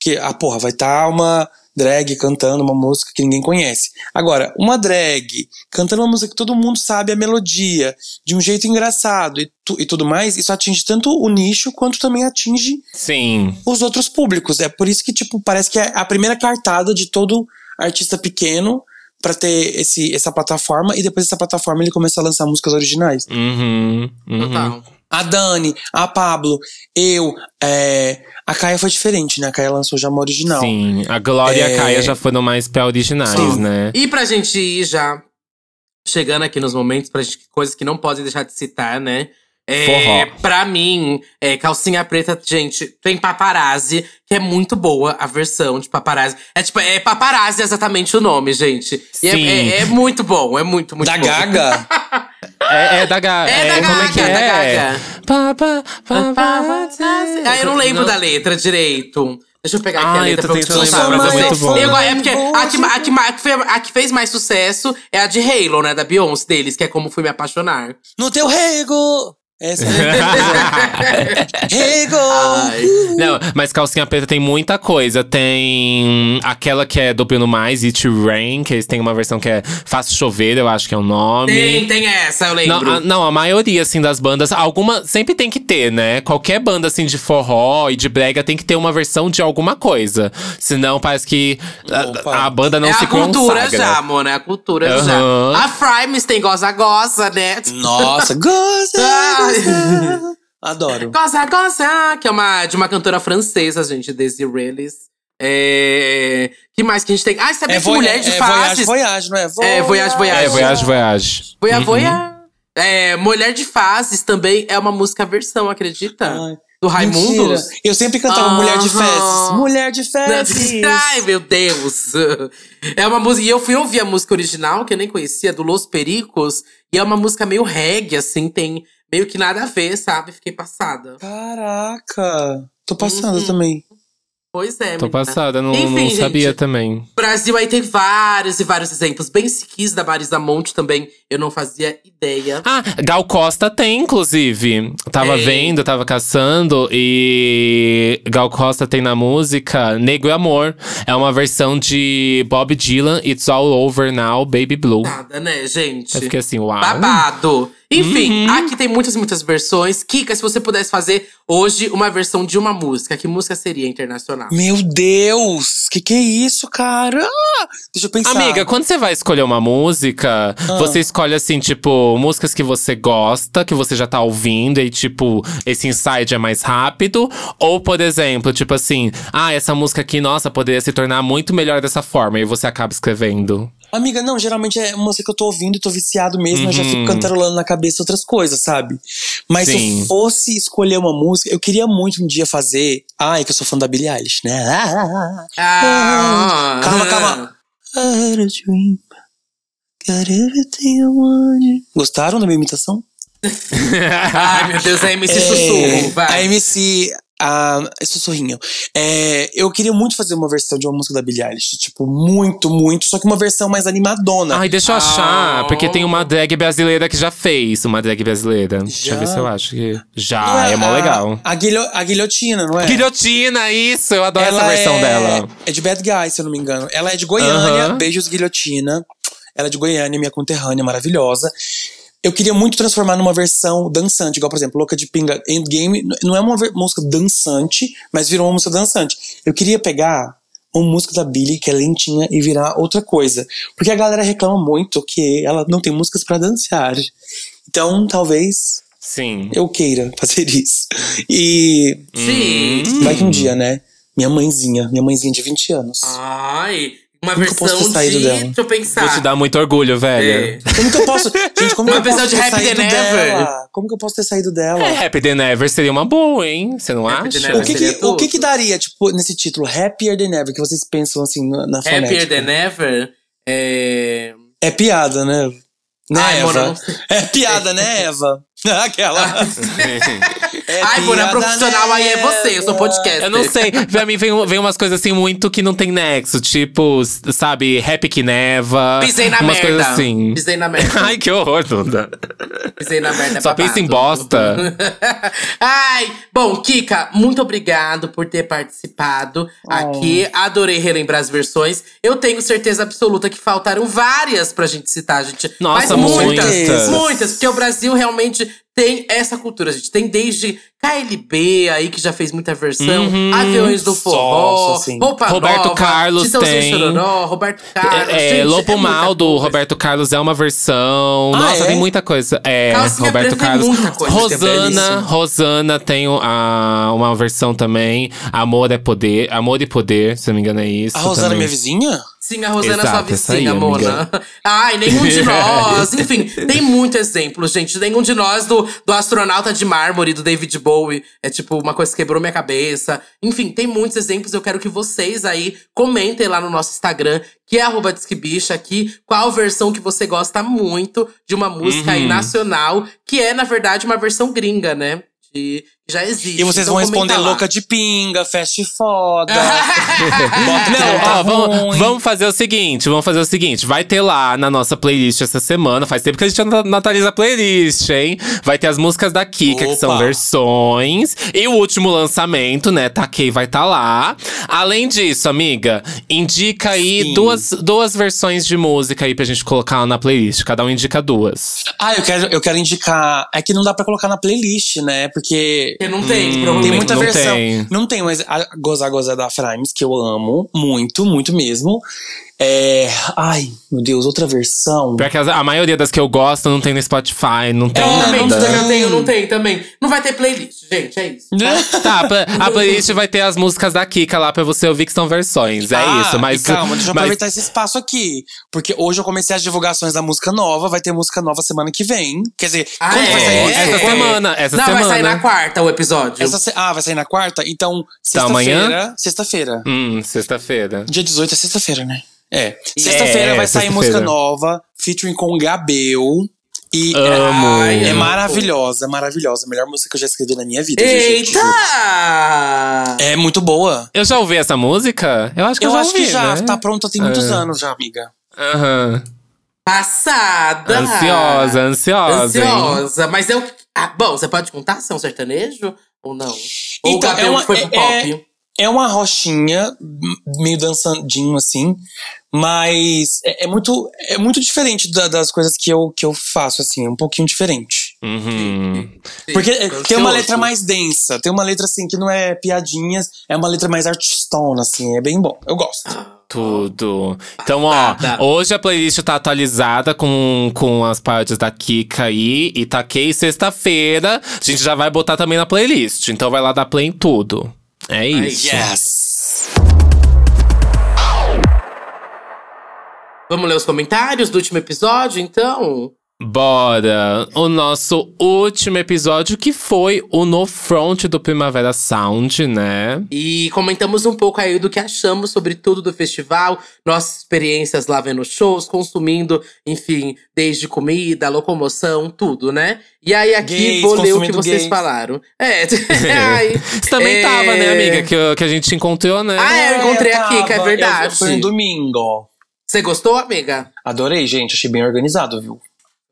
Speaker 2: que, ah, porra, vai estar uma drag cantando uma música que ninguém conhece. Agora, uma drag cantando uma música que todo mundo sabe a melodia, de um jeito engraçado e, tu- e tudo mais, isso atinge tanto o nicho quanto também atinge
Speaker 3: Sim.
Speaker 2: os outros públicos. É por isso que, tipo, parece que é a primeira cartada de todo artista pequeno pra ter esse, essa plataforma e depois essa plataforma ele começa a lançar músicas originais.
Speaker 3: Uhum. uhum.
Speaker 1: Total.
Speaker 2: A Dani, a Pablo, eu, é, a Caia foi diferente, né? A Caia lançou já uma original.
Speaker 3: Sim. A Glória e
Speaker 2: É.
Speaker 3: a Caia já foram mais pra originais,
Speaker 2: Sim.
Speaker 3: né?
Speaker 1: E pra gente ir já chegando aqui nos momentos, pra gente, coisas que não podem deixar de citar, né? É,
Speaker 3: Forró.
Speaker 1: pra mim, é, calcinha preta, gente, tem paparazzi, que é muito boa a versão de paparazzi. É tipo, é paparazzi exatamente o nome, gente. E é,
Speaker 3: Sim.
Speaker 1: é- é muito bom, é muito, muito
Speaker 2: Da
Speaker 1: bom.
Speaker 2: Gaga. [LAUGHS]
Speaker 3: É, é da Gaga.
Speaker 1: É da
Speaker 3: como é
Speaker 1: Gaga,
Speaker 3: que é?
Speaker 1: da Gaga.
Speaker 3: Pa, pa, pa,
Speaker 1: Paparazzi. Ah, eu não lembro da letra direito. Deixa eu pegar aqui a
Speaker 3: Ah, eu
Speaker 1: letra
Speaker 3: tô
Speaker 1: pra eu te
Speaker 3: tentando lembrar,
Speaker 1: pra
Speaker 3: mas é muito bom.
Speaker 1: Eu, é porque a que, a, que, a, que fe- a que fez mais sucesso é a de Halo, né? Da Beyoncé deles, que é Como Fui Me Apaixonar.
Speaker 2: No teu rego! Essa! [LAUGHS]
Speaker 1: Ai.
Speaker 3: Não, mas calcinha preta tem muita coisa. Tem aquela que é do Bruno Mais, It Rain, que eles têm uma versão que é Faço Chover, eu acho que é o nome.
Speaker 1: Tem, tem essa, eu lembro.
Speaker 3: Não a, não, a maioria, assim, das bandas, alguma sempre tem que ter, né? Qualquer banda, assim, de forró e de brega tem que ter uma versão de alguma coisa. Senão parece que a, a banda não
Speaker 1: é
Speaker 3: se
Speaker 1: a cultura
Speaker 3: consagra.
Speaker 1: já, amor, é a cultura
Speaker 3: Aham.
Speaker 1: já. A Frimes tem goza-goza, né?
Speaker 2: Nossa, goza,
Speaker 1: Ai. [LAUGHS]
Speaker 2: goza. [LAUGHS] Adoro.
Speaker 1: Goza, goza, que é uma, de uma cantora francesa, gente, Desiree Ellis. É... que mais que a gente tem? Ah, sabia que
Speaker 2: Voy-
Speaker 1: mulher de
Speaker 2: é
Speaker 1: faces…
Speaker 2: Voyage, Voyage, não é?
Speaker 1: É, Voyage, Voyage.
Speaker 3: É, Voyage, Voyage.
Speaker 1: Voia,
Speaker 3: Uhum.
Speaker 1: voia. É, Mulher de Fases também é uma música versão, acredita?
Speaker 2: Ai,
Speaker 1: Do Raimundos.
Speaker 2: Mentira. Eu sempre cantava
Speaker 1: Aham.
Speaker 2: Mulher de Fezes. Mulher de Fezes. [LAUGHS]
Speaker 1: Ai, meu Deus! É uma música. E eu fui ouvir a música original, que eu nem conhecia, do Los Pericos. E é uma música meio reggae, assim, tem meio que nada a ver, sabe? Fiquei passada.
Speaker 2: Caraca. Tô passando
Speaker 1: Uhum.
Speaker 2: também.
Speaker 3: Tô
Speaker 1: Pois é, menina.
Speaker 3: passada, não,
Speaker 1: Enfim,
Speaker 3: não
Speaker 1: gente.
Speaker 3: sabia também.
Speaker 1: Brasil aí tem vários e vários exemplos. Bem se quis da Marisa Monte também, eu não fazia ideia.
Speaker 3: Ah, Gal Costa tem, inclusive. Tava
Speaker 1: Tem.
Speaker 3: vendo, tava caçando e Gal Costa tem na música Negro e Amor. É uma versão de Bob Dylan, It's All Over Now, Baby Blue.
Speaker 1: Nada, né, gente?
Speaker 3: Eu fiquei assim, uau.
Speaker 1: Babado. Enfim,
Speaker 3: Uhum.
Speaker 1: aqui tem muitas, muitas versões. Kika, se você pudesse fazer hoje uma versão de uma música, que música seria internacional?
Speaker 2: Meu Deus! Que que é isso, cara? Deixa eu pensar.
Speaker 3: Amiga, quando você vai escolher uma música,
Speaker 2: Ah.
Speaker 3: você escolhe assim, tipo, músicas que você gosta, que você já tá ouvindo, e tipo, esse insight é mais rápido. Ou, por exemplo, tipo assim, ah, essa música aqui, nossa, poderia se tornar muito melhor dessa forma, e você acaba escrevendo.
Speaker 2: Amiga, não, geralmente é música que eu tô ouvindo e tô viciado mesmo, eu já fico
Speaker 3: Uhum.
Speaker 2: cantarolando na cabeça outras coisas, sabe? Mas se
Speaker 3: Sim.
Speaker 2: eu fosse escolher uma música, eu queria muito um dia fazer. Ai, que eu sou fã da Billie Eilish, né? Ah,
Speaker 1: Ah,
Speaker 2: Calma, calma. I had a dream. Got everything I wanted. Gostaram da minha imitação? [LAUGHS]
Speaker 1: Ai, meu Deus, é MC
Speaker 2: É,
Speaker 1: Sussurro, vai.
Speaker 2: A MC. A sussurrinho. É, eu queria muito fazer uma versão de uma música da Billie Eilish. Tipo, muito, muito. Só que uma versão mais animadona.
Speaker 3: Ai, deixa eu achar,
Speaker 1: Ah.
Speaker 3: porque tem uma drag brasileira que já fez uma drag brasileira. Deixa eu
Speaker 2: Já?
Speaker 3: ver se eu acho que. Já, é mó
Speaker 2: a-
Speaker 3: legal.
Speaker 2: A, guilho, a guilhotina, não é?
Speaker 3: Guilhotina, isso! Eu adoro essa
Speaker 2: Ela
Speaker 3: versão
Speaker 2: é,
Speaker 3: dela.
Speaker 2: É de Bad Guy, se eu não me engano. Ela é de Goiânia.
Speaker 3: Aham.
Speaker 2: Beijos, Guilhotina. Ela é de Goiânia, minha conterrânea maravilhosa. Eu queria muito transformar numa versão dançante, igual, por exemplo, Louca de Pinga Endgame. Não é uma música dançante, mas virou uma música dançante. Eu queria pegar uma música da Billie, que é lentinha, e virar outra coisa. Porque a galera reclama muito que ela não tem músicas pra dançar. Então, talvez
Speaker 3: Sim.
Speaker 2: eu queira fazer isso. E
Speaker 1: Sim.
Speaker 2: vai que um dia, né? Minha mãezinha, minha mãezinha de 20 anos.
Speaker 1: Ai, uma
Speaker 2: Como que eu posso
Speaker 1: versão de.
Speaker 2: dela?
Speaker 1: Deixa eu pensar.
Speaker 3: Vou te dar muito orgulho, velha.
Speaker 1: É.
Speaker 2: Como que eu posso. Gente, como que
Speaker 1: Uma
Speaker 2: eu posso
Speaker 1: versão de
Speaker 2: ter
Speaker 1: Happy
Speaker 2: saído
Speaker 1: Than Never.
Speaker 2: dela? Como que eu posso ter saído dela?
Speaker 3: É, Happy Than Never seria uma boa, hein? Você não
Speaker 1: Happy
Speaker 3: acha?
Speaker 1: Never
Speaker 2: O que que, o que que daria, tipo, nesse título? Happier Than Ever, que vocês pensam assim na, na
Speaker 1: Happier
Speaker 2: fonética?
Speaker 1: Than Ever. É.
Speaker 2: É piada, né? Né,
Speaker 1: Ai,
Speaker 2: Eva?
Speaker 1: mano.
Speaker 2: É piada, né, Eva? [LAUGHS] Aquela. [LAUGHS] [LAUGHS] É
Speaker 1: Ai, Mona,
Speaker 2: piada,
Speaker 1: profissional aí é você, eu sou
Speaker 2: Eva?
Speaker 1: podcaster.
Speaker 3: Eu não sei, pra mim vem, vem umas coisas assim muito que não tem nexo. Tipo, sabe, Happy que neva.
Speaker 1: Pisei na
Speaker 3: umas
Speaker 1: merda.
Speaker 3: coisas assim.
Speaker 1: Pisei na merda. [LAUGHS]
Speaker 3: Ai, que horror, Duda.
Speaker 1: Pisei na merda. é
Speaker 3: Só
Speaker 1: babado.
Speaker 3: pensa em bosta. [LAUGHS]
Speaker 1: Ai, bom, Kika, muito obrigado por ter participado aqui. Adorei relembrar as versões. Eu tenho certeza absoluta que faltaram várias pra gente citar, gente.
Speaker 3: Nossa,
Speaker 1: muitas,
Speaker 3: muitas.
Speaker 1: muitas, porque o Brasil realmente tem essa cultura, gente. Tem desde KLB aí, que já fez muita versão,
Speaker 3: Uhum.
Speaker 1: Aviões do Forró,
Speaker 2: Nossa, sim.
Speaker 1: Roupa
Speaker 3: Roberto
Speaker 1: Nova,
Speaker 3: Carlos
Speaker 1: Chitãozinho
Speaker 3: tem.
Speaker 1: Chororó, Roberto Carlos.
Speaker 3: É,
Speaker 1: gente,
Speaker 3: Lobo
Speaker 1: é
Speaker 3: Mal do. Roberto Carlos é uma versão.
Speaker 2: Ah,
Speaker 3: Nossa,
Speaker 2: é?
Speaker 3: tem muita coisa. É,
Speaker 1: Calcinha
Speaker 3: Roberto Carlos.
Speaker 1: muita coisa,
Speaker 2: é
Speaker 3: Rosana. Rosana tem a, uma versão também. Amor é poder. Amor e poder, se não me engano, é isso.
Speaker 2: A Rosana é
Speaker 3: também.
Speaker 2: minha vizinha?
Speaker 1: Sim, a Rosana
Speaker 3: Exato,
Speaker 1: sua
Speaker 3: essa aí,
Speaker 1: vizinha,
Speaker 3: amiga.
Speaker 1: Mona. Ai, nenhum de [LAUGHS] nós. Enfim, tem muito exemplo, gente. Nenhum de nós do, do astronauta de mármore, do David Bowie. É tipo, uma coisa que quebrou minha cabeça. Enfim, tem muitos exemplos. Eu quero que vocês aí comentem lá no nosso Instagram, que é arroba Disquebicha aqui, qual versão que você gosta muito de uma música aí
Speaker 3: Uhum.
Speaker 1: nacional, que é, na verdade, uma versão gringa, né? De, já existe.
Speaker 2: E vocês
Speaker 1: Então
Speaker 2: vão responder
Speaker 1: lá.
Speaker 2: louca de pinga, fast foda. [LAUGHS]
Speaker 3: Não,
Speaker 2: tá
Speaker 3: ó, vamos, vamos fazer o seguinte, vamos fazer o seguinte. Vai ter lá na nossa playlist essa semana. Faz tempo que a gente não atualiza a playlist, hein? Vai ter as músicas da Kika, que são
Speaker 2: Opa.
Speaker 3: versões. E o último lançamento, né? Taquei vai estar tá lá. Além disso, amiga, indica aí
Speaker 2: Sim.
Speaker 3: duas, duas versões de música aí pra gente colocar na playlist. Cada um indica duas.
Speaker 2: Ah, eu quero, eu quero indicar. É que não dá pra colocar na playlist, né? Porque
Speaker 1: Porque não tem,
Speaker 3: Hum,
Speaker 1: provavelmente.
Speaker 2: tem muita
Speaker 3: não
Speaker 2: versão.
Speaker 3: tem.
Speaker 2: Não tem, mas a Gozar Gozar da Frames, que eu amo muito, muito mesmo. É. Ai, meu Deus, outra versão.
Speaker 3: Porque as- a maioria das que eu gosto não tem no Spotify, não tem
Speaker 2: É,
Speaker 3: nada.
Speaker 1: Também,
Speaker 2: não tem.
Speaker 1: eu tenho, não tem também. Não vai ter playlist, gente, é isso. [LAUGHS]
Speaker 3: Tá, a playlist vai ter as músicas da Kika lá pra você ouvir que são versões. É
Speaker 2: Ah,
Speaker 3: isso, mas.
Speaker 2: e calma, deixa eu
Speaker 3: mas-
Speaker 2: aproveitar esse espaço aqui. Porque hoje eu comecei as divulgações da música nova, vai ter música nova semana que vem. Quer dizer,
Speaker 1: Ah,
Speaker 2: quando vai
Speaker 1: é?
Speaker 2: sair
Speaker 3: essa semana, essa
Speaker 1: não,
Speaker 3: semana.
Speaker 1: vai sair na quarta o episódio.
Speaker 2: Essa se- Ah, vai sair na quarta? Então,
Speaker 3: Tá, amanhã?
Speaker 2: sexta-feira. Sexta-feira.
Speaker 3: Hum, sexta-feira.
Speaker 2: Dia 18 é sexta-feira, né? É. Sexta-feira
Speaker 3: É,
Speaker 2: vai sair
Speaker 3: sexta-feira.
Speaker 2: música nova, featuring com Gabel. E
Speaker 3: Amo.
Speaker 2: é, é
Speaker 1: Amo.
Speaker 2: maravilhosa, maravilhosa. A melhor música que eu já escrevi na minha vida. gente.
Speaker 1: Eita!
Speaker 2: É muito boa.
Speaker 3: Eu já ouvi essa música? Eu acho que eu,
Speaker 2: Eu
Speaker 3: já
Speaker 2: acho
Speaker 3: ouvi,
Speaker 2: que já
Speaker 3: né?
Speaker 2: tá pronta tem muitos
Speaker 3: É.
Speaker 2: anos já, amiga.
Speaker 3: Aham.
Speaker 1: Passada!
Speaker 3: Ansiosa, ansiosa. hein?
Speaker 1: Ansiosa. Mas é o. Ah, bom, você pode contar se é um sertanejo ou não? Ou
Speaker 2: Então,
Speaker 1: o Gabriel
Speaker 2: é uma-
Speaker 1: que foi pro
Speaker 2: é-
Speaker 1: pop?
Speaker 2: É uma rochinha, meio dançandinho assim, mas é, é muito, é muito diferente da- das coisas que eu, que eu faço, assim, é um pouquinho diferente.
Speaker 3: Uhum.
Speaker 2: Porque é, tem uma letra mais densa, tem uma letra assim que não é piadinhas, é uma letra mais artistona, assim, é bem bom. Eu gosto.
Speaker 3: Tudo. Então, ó,
Speaker 1: Passada.
Speaker 3: hoje a playlist tá atualizada com, com as partes da Kika aí. E taquei sexta-feira. A gente já vai botar também na playlist. Então vai lá dar play em tudo. É isso.
Speaker 2: Yes!
Speaker 1: Vamos ler os comentários do último episódio, então?
Speaker 3: Bora! O nosso último episódio, que foi o No Front do Primavera Sound, né?
Speaker 1: E comentamos um pouco aí do que achamos sobre tudo do festival, nossas experiências lá vendo shows, consumindo, enfim, desde comida, locomoção, tudo, né? E aí aqui
Speaker 2: Gays,
Speaker 1: vou ler o que vocês
Speaker 2: gays.
Speaker 1: falaram. É, [LAUGHS] ai,
Speaker 3: Você também
Speaker 1: é,
Speaker 3: tava, né, amiga? Que, eu- que a gente encontrou, né?
Speaker 1: Ah, é, eu encontrei aqui, que é verdade.
Speaker 2: Eu- Foi um domingo.
Speaker 1: Você gostou, amiga?
Speaker 2: Adorei, gente, achei bem organizado, viu?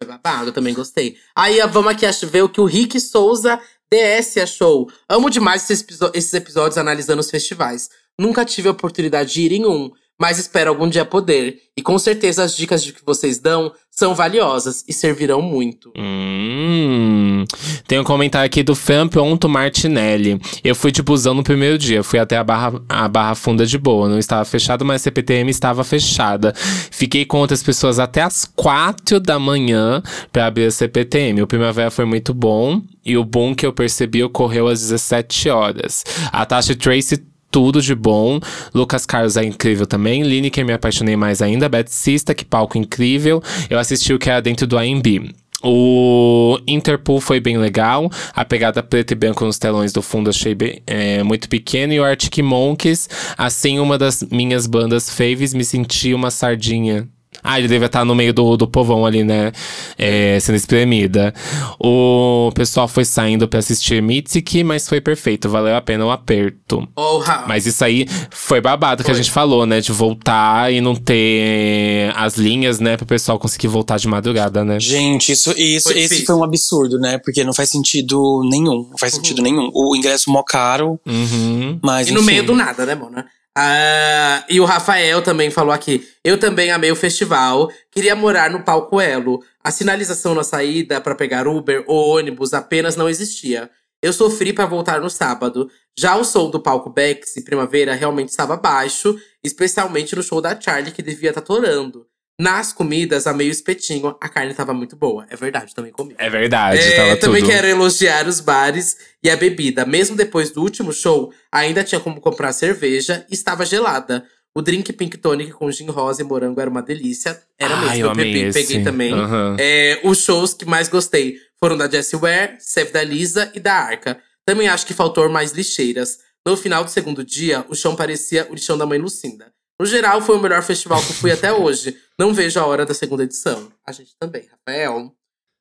Speaker 1: Foi babado, eu também gostei. Aí vamos aqui ver o que o Rick Souza DS achou. Amo demais esses, esses episódios analisando os festivais. Nunca tive a oportunidade de ir em um, mas espero algum dia poder. E com certeza as dicas de que vocês dão são valiosas e servirão muito.
Speaker 3: Hum, tem um comentário aqui do Fan.Martinelli. Eu fui de busão no primeiro dia, fui até a barra, a barra funda de boa. Não estava fechado, mas a CPTM estava fechada. Fiquei com outras pessoas até as quatro da manhã para abrir a CPTM. O Primavera foi muito bom e o boom que eu percebi ocorreu às 17 horas. A Tasha Tracy tudo de bom. Lucas Carlos é incrível também. Lineker me apaixonei mais ainda. Beth Sista, que palco incrível. Eu assisti o que era dentro do AMB. O Interpol foi bem legal. A pegada preto e branco nos telões do fundo achei bem, é, muito pequeno. E o Arctic Monkeys, assim, uma das minhas bandas faves, me senti uma sardinha. Ah, ele deve estar no meio do, do povão ali, né? É, sendo espremida. O pessoal foi saindo pra assistir Mitzik, mas foi perfeito. Valeu a pena o aperto.
Speaker 1: Porra!
Speaker 3: Mas isso aí foi babado que a
Speaker 1: Foi.
Speaker 3: gente falou, né? De voltar e não ter as linhas, né? Pro pessoal conseguir voltar de madrugada, né?
Speaker 2: Gente, isso, isso
Speaker 1: Foi
Speaker 2: esse foi um absurdo, né? Porque não faz sentido nenhum. Não faz sentido nenhum. O ingresso mó caro,
Speaker 3: Uhum.
Speaker 2: mas.
Speaker 1: E no
Speaker 2: enfim.
Speaker 1: meio do nada, né, Mona? Ah, e o Rafael também falou aqui. Eu também amei o festival. Queria morar no palco Elo. A sinalização na saída para pegar Uber ou ônibus apenas não existia. Eu sofri para voltar no sábado. Já o som do palco Bex e Primavera realmente estava baixo, especialmente no show da Charlie, que devia estar torando. Nas comidas, amei o espetinho. A carne estava muito boa. É verdade, também comi.
Speaker 3: É verdade,
Speaker 1: É,
Speaker 3: tava
Speaker 1: também
Speaker 3: tudo.
Speaker 1: quero elogiar os bares e a bebida. Mesmo depois do último show, ainda tinha como comprar cerveja e estava gelada. O drink Pink Tonic com gin rosa e morango era uma delícia. Era mesmo,
Speaker 3: eu
Speaker 1: eu peguei, peguei também.
Speaker 3: Aham.
Speaker 1: É, os shows que mais gostei foram da Jessie Ware, Save da Lisa e da Arca. Também acho que faltou mais lixeiras. No final do segundo dia, o chão parecia o lixão da mãe Lucinda. No geral, foi o melhor festival que eu fui até hoje. Não vejo a hora da segunda edição. A gente também, Rafael.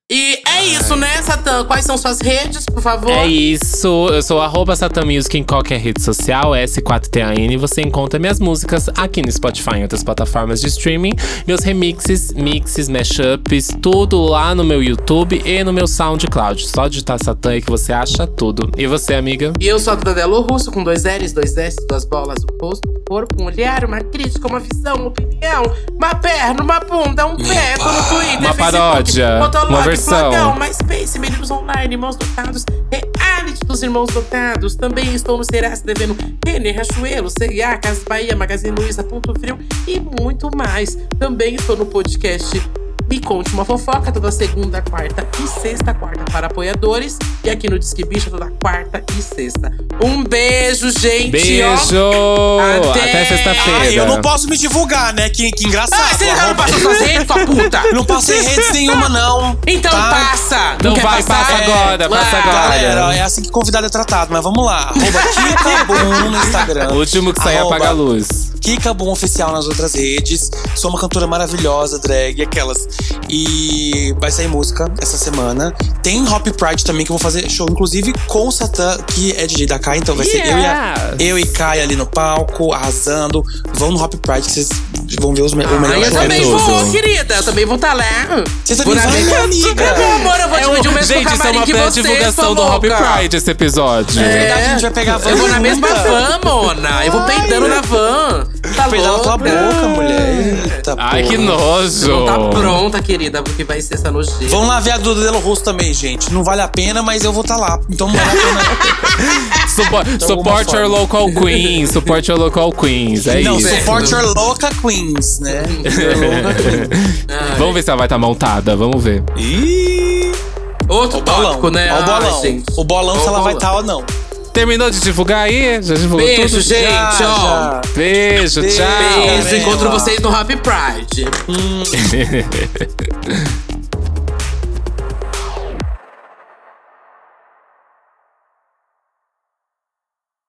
Speaker 1: E é isso, né, Satã? Quais são suas redes, por favor?
Speaker 3: É isso, eu sou arroba Music em qualquer rede social, S4TAN. Você encontra minhas músicas aqui no Spotify e outras plataformas de streaming. Meus remixes, mixes, mashups, tudo lá no meu YouTube e no meu SoundCloud. Só digitar Satan aí que você acha tudo. E você, amiga?
Speaker 1: E eu sou a Dudadelo Russo, com dois L's, dois S, duas bolas, um rosto, um corpo, um olhar, uma crítica, uma visão, uma opinião, uma perna, uma bunda, um pé. Tô no Twitter,
Speaker 3: Uma
Speaker 1: Facebook,
Speaker 3: paródia,
Speaker 1: Fotolog,
Speaker 3: uma versão.
Speaker 1: Blogão, MySpace, Meninos Online, Irmãos Dotados, Reality dos Irmãos Dotados. Também estou no Serasa devendo Renner, Rachuelo, C&A, Casas Bahia, Magazine Luiza, Ponto Frio e muito mais. Também estou no podcast Me Conte Uma Fofoca, toda segunda, quarta e sexta, quarta para apoiadores. E aqui no Disque Bicha, toda quarta e sexta. Um beijo, gente!
Speaker 3: Beijo!
Speaker 1: ó.
Speaker 3: Até,
Speaker 1: Até-
Speaker 3: sexta-feira.
Speaker 2: Ai, eu não posso me divulgar, né? Que, que engraçado.
Speaker 1: Ah, você não passou suas redes, sua puta?
Speaker 2: Não passei redes nenhuma, não.
Speaker 1: Então
Speaker 2: tá?
Speaker 1: passa!
Speaker 3: Não
Speaker 1: quer
Speaker 3: vai,
Speaker 1: passar?
Speaker 3: passa agora, passa
Speaker 1: Lá.
Speaker 3: agora.
Speaker 2: Galera, é assim que convidado é tratado, mas vamos lá. Arroba Kikabum no Instagram.
Speaker 3: O último que sair apaga a luz.
Speaker 2: Kikabum Oficial nas outras redes. Sou uma cantora maravilhosa, drag, aquelas. E vai sair música essa semana. Tem Hop Pride também, que eu vou fazer show, inclusive, com o Satã, que é DJ da Kai. Então vai ser eu e, a, eu e Kai ali no palco, arrasando. Vão no Hop Pride, que vocês vão ver os me o
Speaker 1: Ah,
Speaker 2: melhor
Speaker 1: eu
Speaker 2: show.
Speaker 1: também
Speaker 3: tudo.
Speaker 1: vou, querida. Eu também vou estar lá.
Speaker 2: Você
Speaker 1: Vou
Speaker 2: também vai,
Speaker 1: minha-
Speaker 2: amiga?
Speaker 1: Meu amor, eu vou
Speaker 3: É
Speaker 1: dividir o
Speaker 3: um,
Speaker 1: mesmo
Speaker 3: gente, isso é uma
Speaker 1: que vocês,
Speaker 3: pré-divulgação do Hop. Pride esse episódio.
Speaker 2: É verdade, a gente vai pegar a van
Speaker 1: Eu vou na mesma van, Mona. Eu vou peidando na van. Tá
Speaker 2: Peidar na tua
Speaker 1: louca?
Speaker 2: boca, mulher. Eita,
Speaker 3: Ai,
Speaker 2: porra.
Speaker 3: que nojo.
Speaker 1: Não tá pronta, querida, porque vai ser essa nojeira.
Speaker 2: Vamos lá ver a Duda Delo Rosso também, gente. Não vale a pena, mas eu vou estar lá. Então não vale a pena. [LAUGHS]
Speaker 3: Supo- support
Speaker 2: alguma
Speaker 3: your local queens. Support your local queens. É
Speaker 2: não,
Speaker 3: isso.
Speaker 2: support your local queens, né?
Speaker 3: Vamos ver se ela vai estar montada. Vamos ver.
Speaker 2: Ih,
Speaker 1: Outro
Speaker 2: o bolão.
Speaker 1: tópico, né?
Speaker 2: Ó o bolão.
Speaker 1: Ai, gente.
Speaker 2: o bolão,
Speaker 1: Ó
Speaker 2: se
Speaker 1: o
Speaker 2: ela vai
Speaker 1: bolão.
Speaker 2: estar ou não.
Speaker 3: Terminou de divulgar aí? Já divulgou
Speaker 1: Beijo,
Speaker 3: tudo?
Speaker 1: gente,
Speaker 2: Já,
Speaker 1: ó.
Speaker 2: já.
Speaker 3: Beijo,
Speaker 2: Beijo.
Speaker 3: tchau.
Speaker 1: Beijo, encontro vocês no Happy Pride. [LAUGHS]